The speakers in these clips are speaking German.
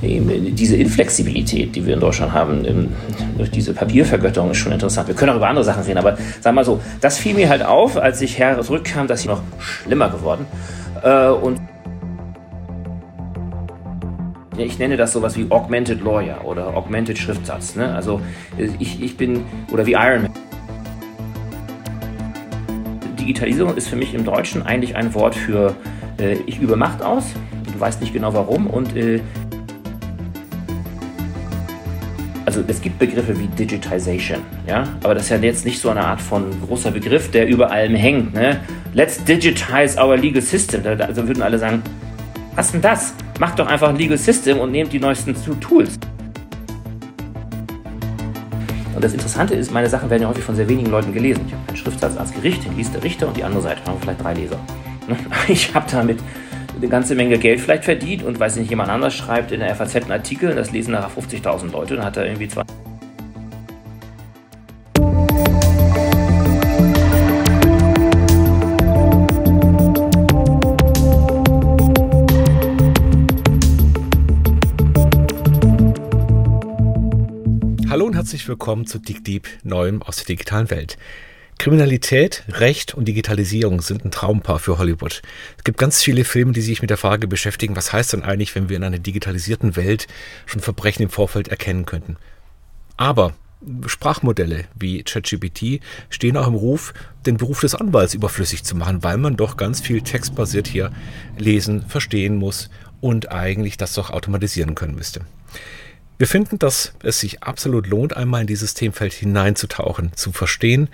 Diese Inflexibilität, die wir in Deutschland haben, durch diese Papiervergötterung, ist schon interessant. Wir können auch über andere Sachen reden, aber sag mal so, das fiel mir halt auf, als ich zurückkam, dass sie noch schlimmer geworden. Äh, und ich nenne das sowas wie Augmented Lawyer oder Augmented Schriftsatz. Ne? Also ich, ich bin, oder wie Iron Man. Digitalisierung ist für mich im Deutschen eigentlich ein Wort für äh, ich übe Macht aus, du weißt nicht genau warum und äh, also es gibt Begriffe wie Digitization, ja, aber das ist ja jetzt nicht so eine Art von großer Begriff, der über allem hängt. Ne? Let's digitize our legal system. Also würden alle sagen, was denn das? Macht doch einfach ein Legal System und nehmt die neuesten Tools. Und das Interessante ist, meine Sachen werden ja häufig von sehr wenigen Leuten gelesen. Ich habe einen Schriftsatz als Gericht, den liest der Richter und die andere Seite haben vielleicht drei Leser. Ich habe damit eine ganze Menge Geld vielleicht verdient und weiß nicht, jemand anders schreibt in der FAZ einen Artikel, das lesen nachher 50.000 Leute, dann hat er irgendwie zwei. Hallo und herzlich willkommen zu Dig Deep, Neuem aus der digitalen Welt. Kriminalität, Recht und Digitalisierung sind ein Traumpaar für Hollywood. Es gibt ganz viele Filme, die sich mit der Frage beschäftigen, was heißt denn eigentlich, wenn wir in einer digitalisierten Welt schon Verbrechen im Vorfeld erkennen könnten. Aber Sprachmodelle wie ChatGPT stehen auch im Ruf, den Beruf des Anwalts überflüssig zu machen, weil man doch ganz viel textbasiert hier lesen, verstehen muss und eigentlich das doch automatisieren können müsste. Wir finden, dass es sich absolut lohnt, einmal in dieses Themenfeld hineinzutauchen, zu verstehen,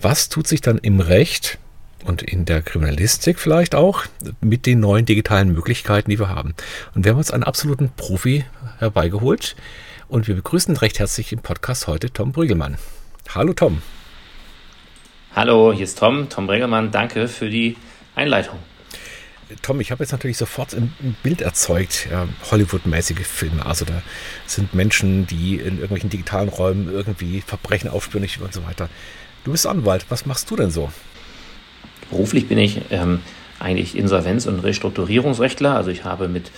was tut sich dann im Recht und in der Kriminalistik vielleicht auch mit den neuen digitalen Möglichkeiten, die wir haben. Und wir haben uns einen absoluten Profi herbeigeholt und wir begrüßen recht herzlich im Podcast heute Tom Brügelmann. Hallo Tom. Hallo, hier ist Tom, Tom Brügelmann. Danke für die Einleitung. Tom, ich habe jetzt natürlich sofort ein Bild erzeugt, ja, Hollywood-mäßige Filme. Also da sind Menschen, die in irgendwelchen digitalen Räumen irgendwie Verbrechen aufspüren und so weiter. Du bist Anwalt, was machst du denn so? Beruflich bin ich ähm, eigentlich Insolvenz- und Restrukturierungsrechtler. Also ich habe mit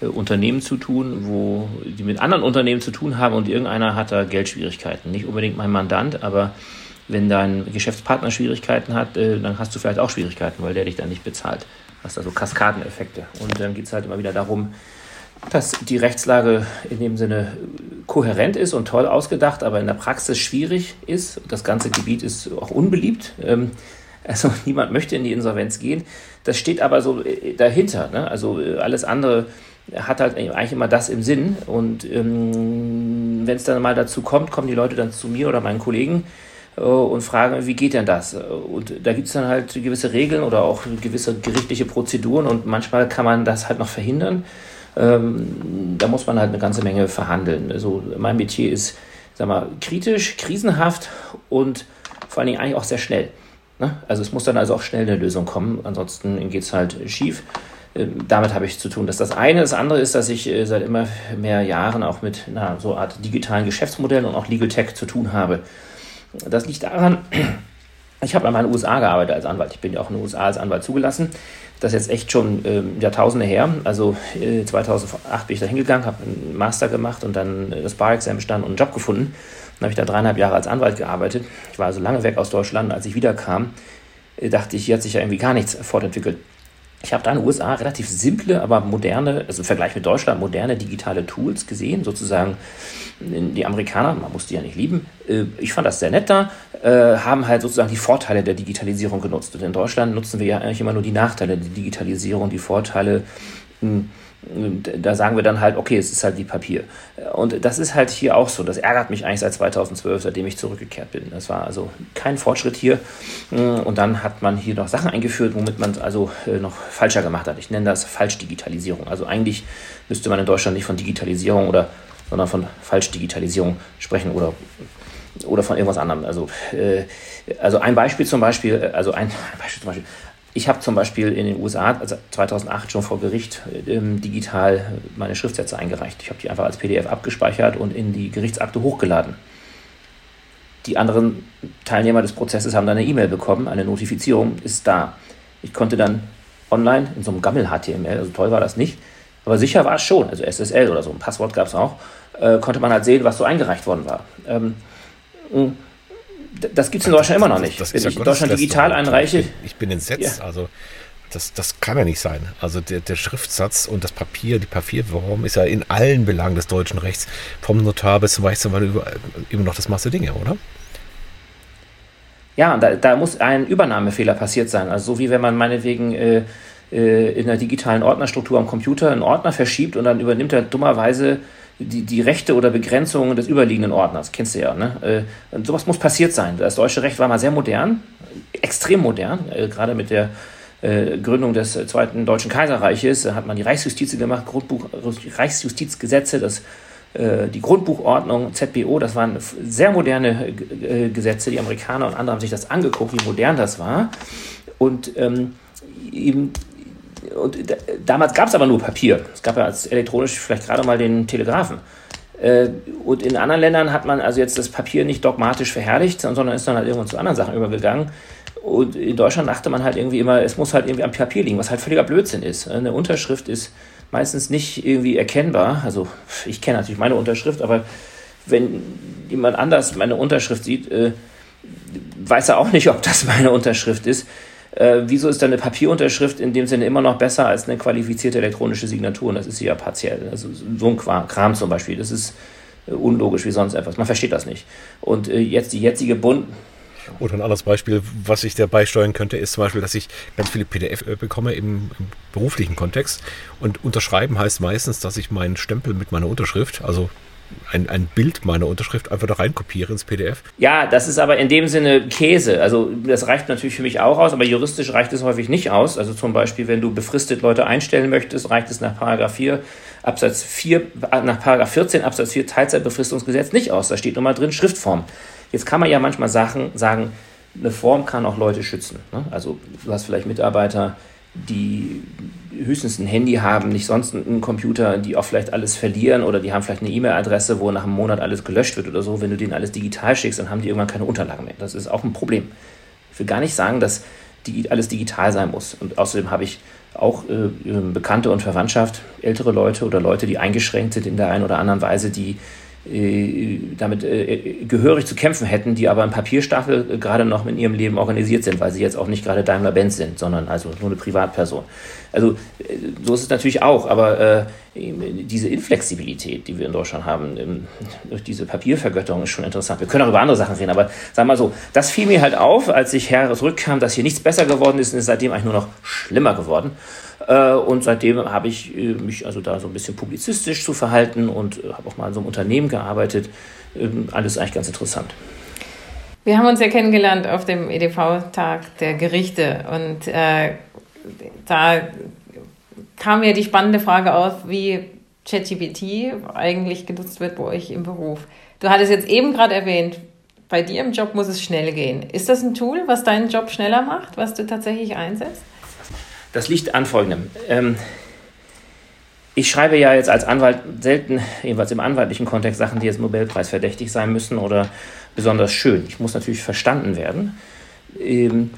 äh, Unternehmen zu tun, wo die mit anderen Unternehmen zu tun haben und irgendeiner hat da Geldschwierigkeiten. Nicht unbedingt mein Mandant, aber wenn dein Geschäftspartner Schwierigkeiten hat, äh, dann hast du vielleicht auch Schwierigkeiten, weil der dich dann nicht bezahlt hast da so Kaskadeneffekte. Und dann geht es halt immer wieder darum, dass die Rechtslage in dem Sinne kohärent ist und toll ausgedacht, aber in der Praxis schwierig ist. Das ganze Gebiet ist auch unbeliebt. Ähm, also niemand möchte in die Insolvenz gehen. Das steht aber so äh, dahinter. Ne? Also äh, alles andere hat halt eigentlich immer das im Sinn. Und ähm, wenn es dann mal dazu kommt, kommen die Leute dann zu mir oder meinen Kollegen und fragen, wie geht denn das? Und da gibt es dann halt gewisse Regeln oder auch gewisse gerichtliche Prozeduren und manchmal kann man das halt noch verhindern. Ähm, da muss man halt eine ganze Menge verhandeln. Also mein Metier ist, sag mal, kritisch, krisenhaft und vor allen Dingen eigentlich auch sehr schnell. Ne? Also es muss dann also auch schnell eine Lösung kommen, ansonsten geht es halt schief. Ähm, damit habe ich zu tun. Das ist das eine. Das andere ist, dass ich äh, seit immer mehr Jahren auch mit einer so Art digitalen Geschäftsmodellen und auch Legal Tech zu tun habe. Das liegt daran, ich habe einmal in den USA gearbeitet als Anwalt. Ich bin ja auch in den USA als Anwalt zugelassen. Das ist jetzt echt schon äh, Jahrtausende her. Also äh, 2008 bin ich da hingegangen, habe einen Master gemacht und dann das Bar-Exam bestanden und einen Job gefunden. Dann habe ich da dreieinhalb Jahre als Anwalt gearbeitet. Ich war also lange weg aus Deutschland. Als ich wiederkam, äh, dachte ich, hier hat sich ja irgendwie gar nichts fortentwickelt. Ich habe da in den USA relativ simple, aber moderne, also im Vergleich mit Deutschland, moderne digitale Tools gesehen, sozusagen die Amerikaner, man muss die ja nicht lieben, äh, ich fand das sehr nett da, äh, haben halt sozusagen die Vorteile der Digitalisierung genutzt. Und in Deutschland nutzen wir ja eigentlich immer nur die Nachteile der Digitalisierung, die Vorteile hm, da sagen wir dann halt, okay, es ist halt die Papier. Und das ist halt hier auch so. Das ärgert mich eigentlich seit 2012, seitdem ich zurückgekehrt bin. Das war also kein Fortschritt hier. Und dann hat man hier noch Sachen eingeführt, womit man es also äh, noch falscher gemacht hat. Ich nenne das Falschdigitalisierung. Also eigentlich müsste man in Deutschland nicht von Digitalisierung oder, sondern von Falschdigitalisierung sprechen oder oder von irgendwas anderem. Also, äh, also ein Beispiel zum Beispiel, also ein Beispiel zum Beispiel, ich habe zum Beispiel in den USA also 2008 schon vor Gericht ähm, digital meine Schriftsätze eingereicht. Ich habe die einfach als PDF abgespeichert und in die Gerichtsakte hochgeladen. Die anderen Teilnehmer des Prozesses haben dann eine E-Mail bekommen, eine Notifizierung ist da. Ich konnte dann online in so einem Gammel-HTML, also toll war das nicht, Aber sicher war es schon, also SSL oder so, ein Passwort gab es auch, äh, konnte man halt sehen, was so eingereicht worden war. Ähm, das gibt es in Deutschland immer noch nicht. Das, das Wenn ich in Deutschland digital einreiche. Ich bin, ich bin entsetzt. Ja. Also das, das kann ja nicht sein. Also der, der Schriftsatz und das Papier, die Papierform ist ja in allen Belangen des deutschen Rechts, vom Notar bis zum Rechtsanwalt immer noch das Maß der Dinge, oder? Ja, da, da muss ein Übernahmefehler passiert sein. Also so wie wenn man meinetwegen äh, äh, in der digitalen Ordnerstruktur am Computer einen Ordner verschiebt und dann übernimmt er dummerweise die, die Rechte oder Begrenzungen des überliegenden Ordners. Kennst du ja, ne? Äh, und sowas muss passiert sein. Das deutsche Recht war mal sehr modern, extrem modern, äh, gerade mit der äh, Gründung des Zweiten Deutschen Kaiserreiches hat man die Reichsjustiz gemacht, Grundbuch, Reichsjustizgesetze, das, die Grundbuchordnung, ZBO, das waren sehr moderne Gesetze. Die Amerikaner und andere haben sich das angeguckt, wie modern das war. Und ähm, eben und damals gab es aber nur Papier. Es gab ja als elektronisch vielleicht gerade mal den Telegrafen. Und in anderen Ländern hat man also jetzt das Papier nicht dogmatisch verherrlicht, sondern ist dann halt irgendwann zu anderen Sachen übergegangen. Und in Deutschland dachte man halt irgendwie immer, es muss halt irgendwie am Papier liegen, was halt völliger Blödsinn ist. Eine Unterschrift ist meistens nicht irgendwie erkennbar. Also ich kenne natürlich meine Unterschrift, aber wenn jemand anders meine Unterschrift sieht, äh, weiß er auch nicht, ob das meine Unterschrift ist. Äh, wieso ist dann eine Papierunterschrift in dem Sinne immer noch besser als eine qualifizierte elektronische Signatur? Und das ist ja partiell. Also so ein Kram zum Beispiel, das ist äh, unlogisch wie sonst etwas. Man versteht das nicht. Und äh, jetzt die jetzige Bund oder ein anderes Beispiel, was ich dabei steuern könnte, ist zum Beispiel, dass ich ganz viele PDF äh, bekomme im, im beruflichen Kontext. Und unterschreiben heißt meistens, dass ich meinen Stempel mit meiner Unterschrift, also ein, ein Bild meiner Unterschrift einfach da reinkopiere ins PDF. Ja, das ist aber in dem Sinne Käse. Also das reicht natürlich für mich auch aus, aber juristisch reicht es häufig nicht aus. Also zum Beispiel, wenn du befristet Leute einstellen möchtest, reicht es nach Paragraph 4 Absatz 4, nach Paragraph 14 Absatz 4 Teilzeitbefristungsgesetz nicht aus. Da steht nochmal drin Schriftform. Jetzt kann man ja manchmal Sachen sagen, eine Form kann auch Leute schützen. Ne? Also du hast vielleicht Mitarbeiter, die höchstens ein Handy haben, nicht sonst einen Computer, die auch vielleicht alles verlieren oder die haben vielleicht eine E-Mail-Adresse, wo nach einem Monat alles gelöscht wird oder so. Wenn du denen alles digital schickst, dann haben die irgendwann keine Unterlagen mehr. Das ist auch ein Problem. Ich will gar nicht sagen, dass alles digital sein muss. Und außerdem habe ich auch äh, Bekannte und Verwandtschaft, ältere Leute oder Leute, die eingeschränkt sind in der einen oder anderen Weise, die damit äh, gehörig zu kämpfen hätten, die aber im Papierstaffel äh, gerade noch in ihrem Leben organisiert sind, weil sie jetzt auch nicht gerade Daimler-Benz sind, sondern also nur eine Privatperson. Also so ist es natürlich auch, aber äh, diese Inflexibilität, die wir in Deutschland haben, ähm, durch diese Papiervergötterung ist schon interessant. Wir können auch über andere Sachen reden, aber sag mal so, das fiel mir halt auf, als ich zurückkam, dass hier nichts besser geworden ist und ist seitdem eigentlich nur noch schlimmer geworden. Äh, und seitdem habe ich äh, mich also da so ein bisschen publizistisch zu verhalten und äh, habe auch mal in so einem Unternehmen gearbeitet. Ähm, alles eigentlich ganz interessant. Wir haben uns ja kennengelernt auf dem EDV-Tag der Gerichte und äh, da kam mir die spannende Frage auf, wie ChatGPT eigentlich genutzt wird bei euch im Beruf. Du hattest jetzt eben gerade erwähnt, bei dir im Job muss es schnell gehen. Ist das ein Tool, was deinen Job schneller macht, was du tatsächlich einsetzt? Das liegt an folgendem. Ähm, ich schreibe ja jetzt als Anwalt selten, jedenfalls im anwaltlichen Kontext, Sachen, die jetzt Nobelpreis verdächtig sein müssen oder besonders schön. Ich muss natürlich verstanden werden. Ähm,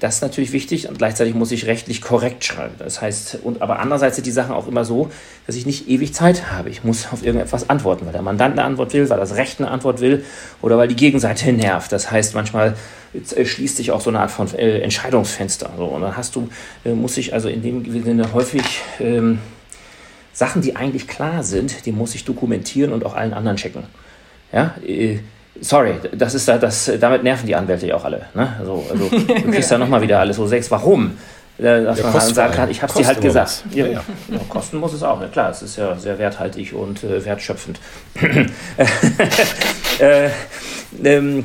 das ist natürlich wichtig und gleichzeitig muss ich rechtlich korrekt schreiben. Das heißt, und, aber andererseits sind die Sachen auch immer so, dass ich nicht ewig Zeit habe. Ich muss auf irgendetwas antworten, weil der Mandant eine Antwort will, weil das Recht eine Antwort will oder weil die Gegenseite nervt. Das heißt, manchmal äh, schließt sich auch so eine Art von äh, Entscheidungsfenster. So, und dann hast du, äh, muss ich also in dem Sinne häufig ähm, Sachen, die eigentlich klar sind, die muss ich dokumentieren und auch allen anderen checken. Ja, äh, sorry, das ist da, das, damit nerven die Anwälte ja auch alle. Ne? Also, also du kriegst ja nochmal wieder alles so sechs. Warum? Äh, dass ja, man halt sagen kann, ich habe es dir halt gesagt. Ja, ja. ja, kosten muss es auch, ja klar, es ist ja sehr werthaltig und äh, wertschöpfend. äh, ähm,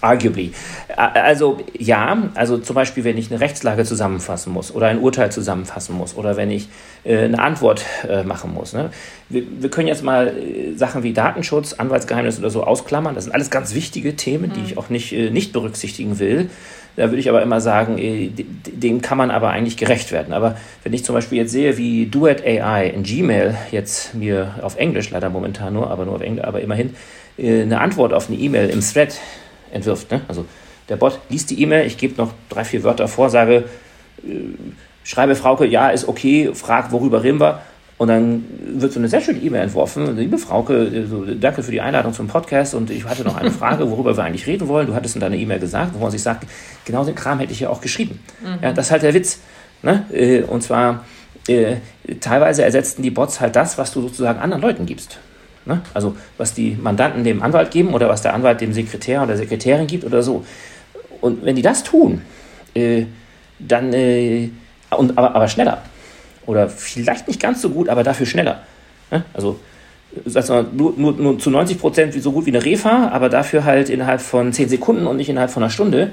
arguably. Also ja, also zum Beispiel, wenn ich eine Rechtslage zusammenfassen muss oder ein Urteil zusammenfassen muss oder wenn ich äh, eine Antwort äh, machen muss. Ne? Wir, wir, können jetzt mal äh, Sachen wie Datenschutz, Anwaltsgeheimnis oder so ausklammern. Das sind alles ganz wichtige Themen, die mhm. ich auch nicht, äh, nicht berücksichtigen will. Da würde ich aber immer sagen, äh, dem kann man aber eigentlich gerecht werden. Aber wenn ich zum Beispiel jetzt sehe, wie Duet AI in Gmail jetzt mir auf Englisch, leider momentan nur, aber nur auf Englisch, aber immerhin, äh, eine Antwort auf eine E-Mail im Thread entwirft. Ne? Also der Bot liest die E-Mail, ich gebe noch drei, vier Wörter vor, sage, äh, schreibe Frauke, ja, ist okay, frag, worüber reden wir. Und dann wird so eine sehr schöne E-Mail entworfen. Liebe Frauke, so, danke für die Einladung zum Podcast und ich hatte noch eine Frage, worüber wir eigentlich reden wollen. Du hattest in deiner E-Mail gesagt, wo man sich sagt, genau den Kram hätte ich ja auch geschrieben. Mhm. Ja, das ist halt der Witz. Ne? Äh, und zwar, äh, teilweise ersetzten die Bots halt das, was du sozusagen anderen Leuten gibst. Ne? Also was die Mandanten dem Anwalt geben oder was der Anwalt dem Sekretär oder Sekretärin gibt oder so. Und wenn die das tun, äh, dann, äh, und, aber, aber schneller. Oder vielleicht nicht ganz so gut, aber dafür schneller. Ne? Also sagst du mal, nur, nur, nur zu 90 Prozent so gut wie eine Refa, aber dafür halt innerhalb von 10 Sekunden und nicht innerhalb von einer Stunde,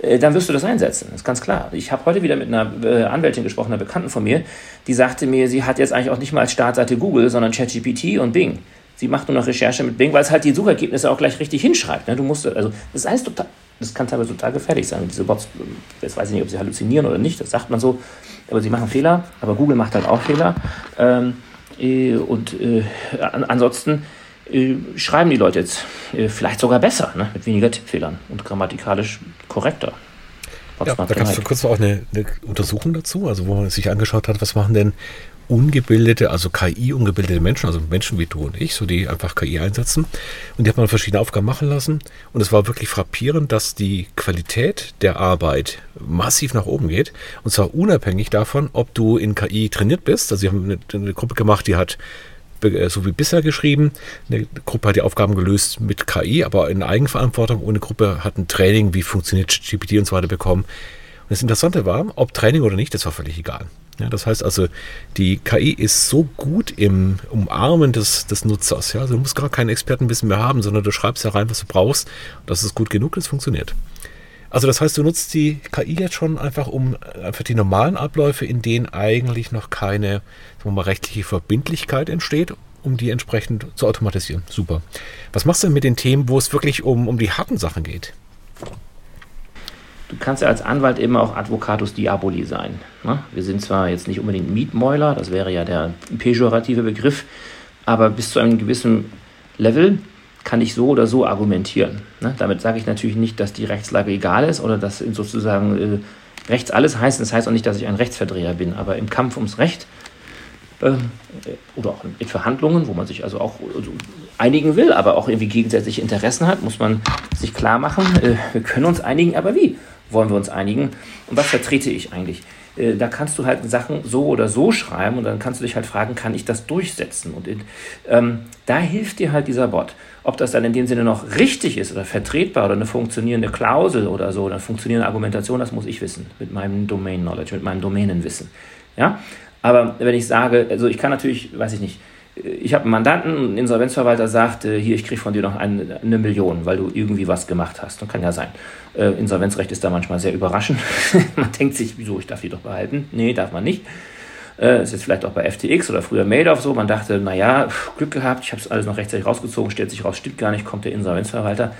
äh, dann wirst du das einsetzen. Das ist ganz klar. Ich habe heute wieder mit einer äh, Anwältin gesprochen, einer Bekannten von mir, die sagte mir, sie hat jetzt eigentlich auch nicht mal als Startseite Google, sondern ChatGPT und Bing. Sie macht nur noch Recherche mit Bing, weil es halt die Suchergebnisse auch gleich richtig hinschreibt. Ne? Du musst, also, das ist alles total, das kann teilweise total gefährlich sein. Und diese Bots, jetzt weiß ich nicht, ob sie halluzinieren oder nicht, das sagt man so, aber sie machen Fehler, aber Google macht halt auch Fehler. Ähm, äh, und äh, ansonsten äh, schreiben die Leute jetzt äh, vielleicht sogar besser, ne? mit weniger Tippfehlern und grammatikalisch korrekter. Ja, da gab es kurz auch eine, eine, Untersuchung dazu, also wo man sich angeschaut hat, was machen denn ungebildete, also KI-ungebildete Menschen, also Menschen wie du und ich, so die einfach KI einsetzen. Und die hat man verschiedene Aufgaben machen lassen. Und es war wirklich frappierend, dass die Qualität der Arbeit massiv nach oben geht. Und zwar unabhängig davon, ob du in KI trainiert bist. Also sie haben eine, eine Gruppe gemacht, die hat äh, so wie bisher geschrieben. Eine Gruppe hat die Aufgaben gelöst mit KI, aber in Eigenverantwortung. Und eine Gruppe hat ein Training, wie funktioniert GPT und so weiter bekommen. Und das Interessante war, ob Training oder nicht, das war völlig egal. Ja, das heißt also, die KI ist so gut im Umarmen des, des Nutzers. Ja? Also du musst gar kein Expertenwissen mehr haben, sondern du schreibst ja rein, was du brauchst. Das ist gut genug, das funktioniert. Also das heißt, du nutzt die KI jetzt schon einfach um einfach die normalen Abläufe, in denen eigentlich noch keine mal, rechtliche Verbindlichkeit entsteht, um die entsprechend zu automatisieren. Super. Was machst du denn mit den Themen, wo es wirklich um, um die harten Sachen geht? Du kannst ja als Anwalt immer auch Advocatus Diaboli sein. Ne? Wir sind zwar jetzt nicht unbedingt Mietmäuler, das wäre ja der pejorative Begriff, aber bis zu einem gewissen Level kann ich so oder so argumentieren. Ne? Damit sage ich natürlich nicht, dass die Rechtslage egal ist oder dass sozusagen äh, rechts alles heißt. Das heißt auch nicht, dass ich ein Rechtsverdreher bin, aber im Kampf ums Recht äh, oder auch in Verhandlungen, wo man sich also auch also einigen will, aber auch irgendwie gegensätzliche Interessen hat, muss man sich klar machen, äh, wir können uns einigen, aber wie? Wollen wir uns einigen. Und was vertrete ich eigentlich? Äh, da kannst du halt Sachen so oder so schreiben und dann kannst du dich halt fragen, kann ich das durchsetzen? Und ähm, da hilft dir halt dieser Bot. Ob das dann in dem Sinne noch richtig ist oder vertretbar oder eine funktionierende Klausel oder so, eine funktionierende Argumentation, das muss ich wissen mit meinem Domain Knowledge, mit meinem Domänenwissen. Ja? Aber wenn ich sage, also ich kann natürlich, weiß ich nicht, ich habe einen Mandanten, ein Insolvenzverwalter sagt, äh, hier, ich kriege von dir noch eine, eine, Million, weil du irgendwie was gemacht hast. Das kann ja sein. Äh, Insolvenzrecht ist da manchmal sehr überraschend. man denkt sich, wieso, ich darf die doch behalten. Nee, darf man nicht. Äh, ist jetzt vielleicht auch bei FTX oder früher Madoff so. Man dachte, naja, Glück gehabt, ich habe es alles noch rechtzeitig rausgezogen, stellt sich raus, stimmt gar nicht, kommt der Insolvenzverwalter.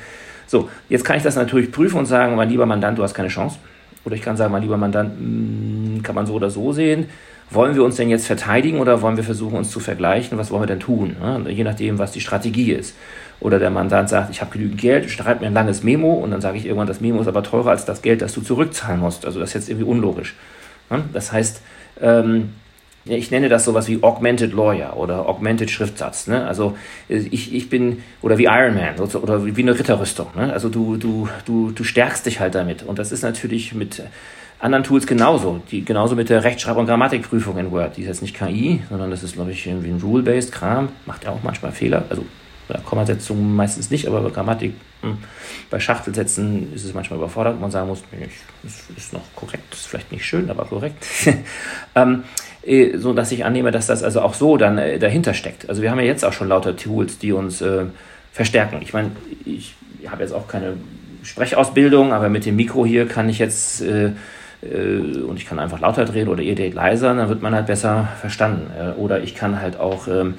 So, jetzt kann ich das natürlich prüfen und sagen, mein lieber Mandant, du hast keine Chance. Oder ich kann sagen, mein lieber Mandant, hm, kann man so oder so sehen wollen wir uns denn jetzt verteidigen oder wollen wir versuchen, uns zu vergleichen? Was wollen wir denn tun? Ne? Je nachdem, was die Strategie ist. Oder der Mandant sagt, ich habe genügend Geld, schreibt mir ein langes Memo und dann sage ich irgendwann, das Memo ist aber teurer als das Geld, das du zurückzahlen musst. Also das ist jetzt irgendwie unlogisch. Ne? Das heißt, ähm, ich nenne das sowas wie Augmented Lawyer oder Augmented Schriftsatz. Ne? Also ich, ich bin, oder wie Iron Man oder wie eine Ritterrüstung. Also du, du, du, du stärkst dich halt damit. Und das ist natürlich mit anderen Tools genauso. Die, genauso mit der Rechtschreib- und Grammatikprüfung in Word. Die ist jetzt nicht KI, sondern das ist, glaube ich, irgendwie ein Rule-Based Kram. Macht ja auch manchmal Fehler. Also bei Kommasetzung meistens nicht, aber bei Grammatik, hm, bei Schachtelsätzen ist es manchmal überfordert, man sagen muss, das ist noch korrekt, ist vielleicht nicht schön, aber korrekt. ähm, äh, so dass ich annehme, dass das also auch so dann äh, dahinter steckt. Also wir haben ja jetzt auch schon lauter Tools, die uns äh, verstärken. Ich meine, ich habe jetzt auch keine Sprechausbildung, aber mit dem Mikro hier kann ich jetzt äh, und ich kann einfach lauter drehen oder ihr dreht leiser, dann wird man halt besser verstanden. Oder ich kann halt auch ähm,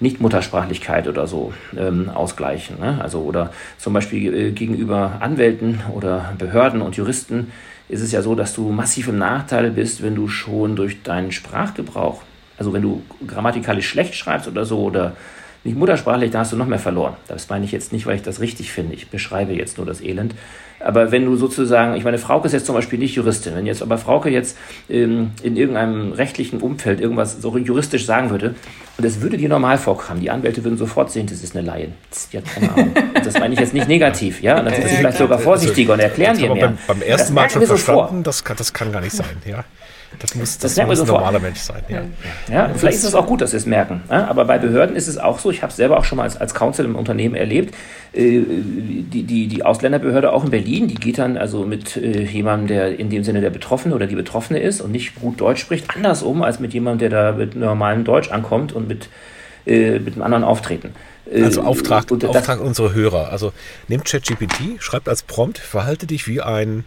Nicht-Muttersprachlichkeit oder so ähm, ausgleichen. Ne? Also oder zum Beispiel äh, gegenüber Anwälten oder Behörden und Juristen ist es ja so, dass du massiv im Nachteil bist, wenn du schon durch deinen Sprachgebrauch, also wenn du grammatikalisch schlecht schreibst oder so oder nicht muttersprachlich, da hast du noch mehr verloren. Das meine ich jetzt nicht, weil ich das richtig finde. Ich beschreibe jetzt nur das Elend. Aber wenn du sozusagen, ich meine, Frauke ist jetzt zum Beispiel nicht Juristin, wenn jetzt aber Frauke jetzt ähm, in irgendeinem rechtlichen Umfeld irgendwas so juristisch sagen würde, und das würde dir normal vorkommen, die Anwälte würden sofort sehen, das ist eine Laien. Die hat keine Ahnung. das meine ich jetzt nicht negativ, ja? Und dann sind sie vielleicht sogar vorsichtiger und erklären dir mehr. Beim, beim ersten Mal schon verstanden, das kann, das kann gar nicht sein, ja. Das muss, das, das muss ein normaler Mensch sein. Ja. ja, vielleicht ist es auch gut, dass sie es merken. Aber bei Behörden ist es auch so, ich habe es selber auch schon mal als, als Counsel im Unternehmen erlebt, äh, die, die, die Ausländerbehörde auch in Berlin, die geht dann also mit äh, jemandem, der in dem Sinne der Betroffene oder die Betroffene ist und nicht gut Deutsch spricht, anders um als mit jemandem, der da mit normalem Deutsch ankommt und mit, äh, mit einem anderen Auftreten. Also Auftrag, Auftrag unserer Hörer. Also nehmt ChatGPT, schreibt als Prompt, verhalte dich wie ein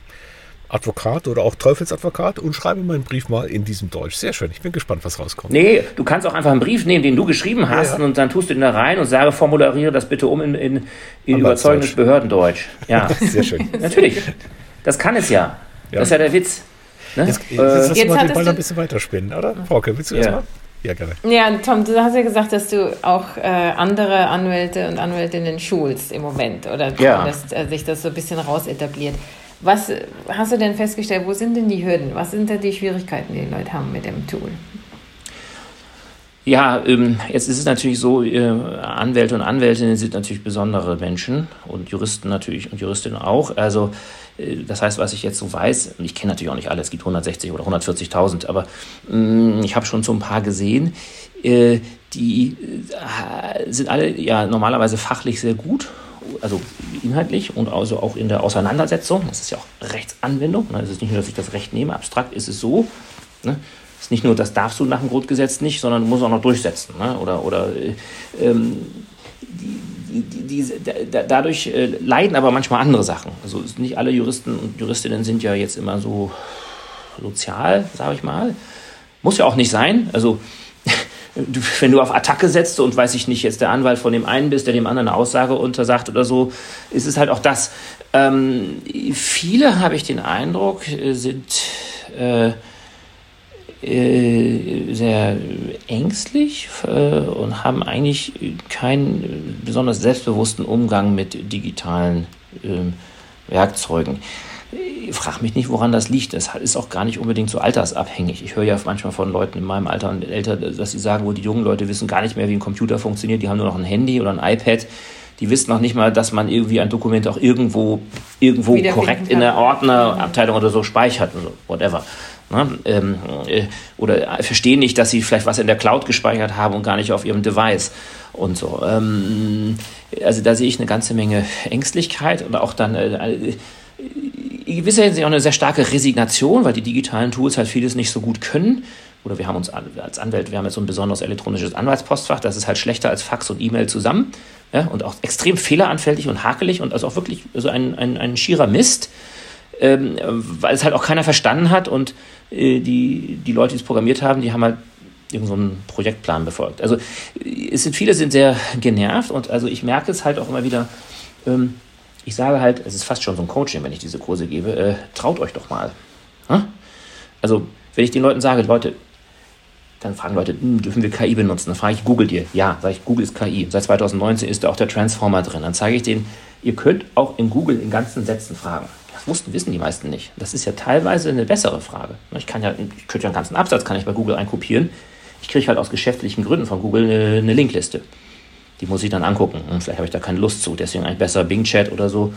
Advokat oder auch Teufelsadvokat und schreibe meinen Brief mal in diesem Deutsch. Sehr schön. Ich bin gespannt, was rauskommt. Nee, du kannst auch einfach einen Brief nehmen, den du geschrieben hast, ja, ja. und dann tust du ihn da rein und sage, formuliere das bitte um in, in, in überzeugendes Behördendeutsch. Ja. Sehr schön. Natürlich. Das kann es ja. ja. Das ist ja der Witz. Ne? Jetzt, jetzt, äh, jetzt mal den Ball ein bisschen weiterspinnen, oder? Frauke, willst du ja. mal? Ja, gerne. Ja, Tom, du hast ja gesagt, dass du auch äh, andere Anwälte und Anwältinnen schulst im Moment oder ja. dass äh, sich das so ein bisschen raus etabliert. Was hast du denn festgestellt, wo sind denn die Hürden? Was sind denn die Schwierigkeiten, die die Leute haben mit dem Tool? Ja, ähm, jetzt ist es natürlich so, äh, Anwälte und Anwältinnen sind natürlich besondere Menschen und Juristen natürlich und Juristinnen auch. Also äh, das heißt, was ich jetzt so weiß, und ich kenne natürlich auch nicht alle, es gibt 160 oder 140.000, aber mm, ich habe schon so ein paar gesehen, äh, die sind alle ja normalerweise fachlich sehr gut also inhaltlich und also auch in der Auseinandersetzung. Das ist ja auch Rechtsanwendung. Ne? Es ist nicht nur, dass ich das Recht nehme, abstrakt ist es so. Ne? Es ist nicht nur, das darfst du nach dem Grundgesetz nicht, sondern du musst auch noch durchsetzen. Ne? Oder, oder ähm, die, die, die, da, dadurch äh, leiden aber manchmal andere Sachen. Also nicht alle Juristen und Juristinnen sind ja jetzt immer so sozial, sage ich mal. Muss ja auch nicht sein. Also wenn du auf Attacke setzt und weiß ich nicht, jetzt der Anwalt von dem einen bist, der dem anderen eine Aussage untersagt oder so, ist es halt auch das. Ähm, viele, habe ich den Eindruck, sind äh, äh, sehr ängstlich äh, und haben eigentlich keinen besonders selbstbewussten Umgang mit digitalen ähm, Werkzeugen frag mich nicht, woran das liegt. Das ist auch gar nicht unbedingt so altersabhängig. Ich höre ja manchmal von Leuten in meinem Alter und älter, dass sie sagen, wo die jungen Leute wissen gar nicht mehr, wie ein Computer funktioniert. Die haben nur noch ein Handy oder ein iPad. Die wissen noch nicht mal, dass man irgendwie ein Dokument auch irgendwo, irgendwo korrekt in der Ordnerabteilung oder so speichert oder whatever. Ne? Ähm, äh, oder verstehen nicht, dass sie vielleicht was in der Cloud gespeichert haben und gar nicht auf ihrem Device und so. Ähm, also da sehe ich eine ganze Menge Ängstlichkeit und auch dann äh, in gewisser Hinsicht auch eine sehr starke Resignation, weil die digitalen Tools halt vieles nicht so gut können. Oder wir haben uns als Anwälte, wir haben jetzt so ein besonderes elektronisches Anwaltspostfach, das ist halt schlechter als Fax und E-Mail zusammen. Ja, und auch extrem fehleranfällig und hakelig und also auch wirklich so ein, ein, ein schierer Mist, ähm, weil es halt auch keiner verstanden hat und äh, die, die Leute, die es programmiert haben, die haben halt irgendeinen so Projektplan befolgt. Also es sind viele sind sehr genervt und also ich merke es halt auch immer wieder, ähm, ich sage halt, es ist fast schon so ein Coaching, wenn ich diese Kurse gebe, äh, traut euch doch mal. Hm? Also, wenn ich den Leuten sage, Leute, dann fragen Leute, hm, dürfen wir KI benutzen? Dann frage ich Google dir. Ja, sage ich, Google ist KI. Seit 2019 ist da auch der Transformer drin. Dann zeige ich denen, ihr könnt auch in Google in ganzen Sätzen fragen. Das wussten, wissen die meisten nicht. Das ist ja teilweise eine bessere Frage. Ich kann ja, ich könnte ja einen ganzen Absatz kann ich bei Google einkopieren. Ich kriege halt aus geschäftlichen Gründen von Google eine, eine Linkliste. Die muss ich dann angucken. Und vielleicht habe ich da keine Lust zu. Deswegen eigentlich besser Bing Chat oder so.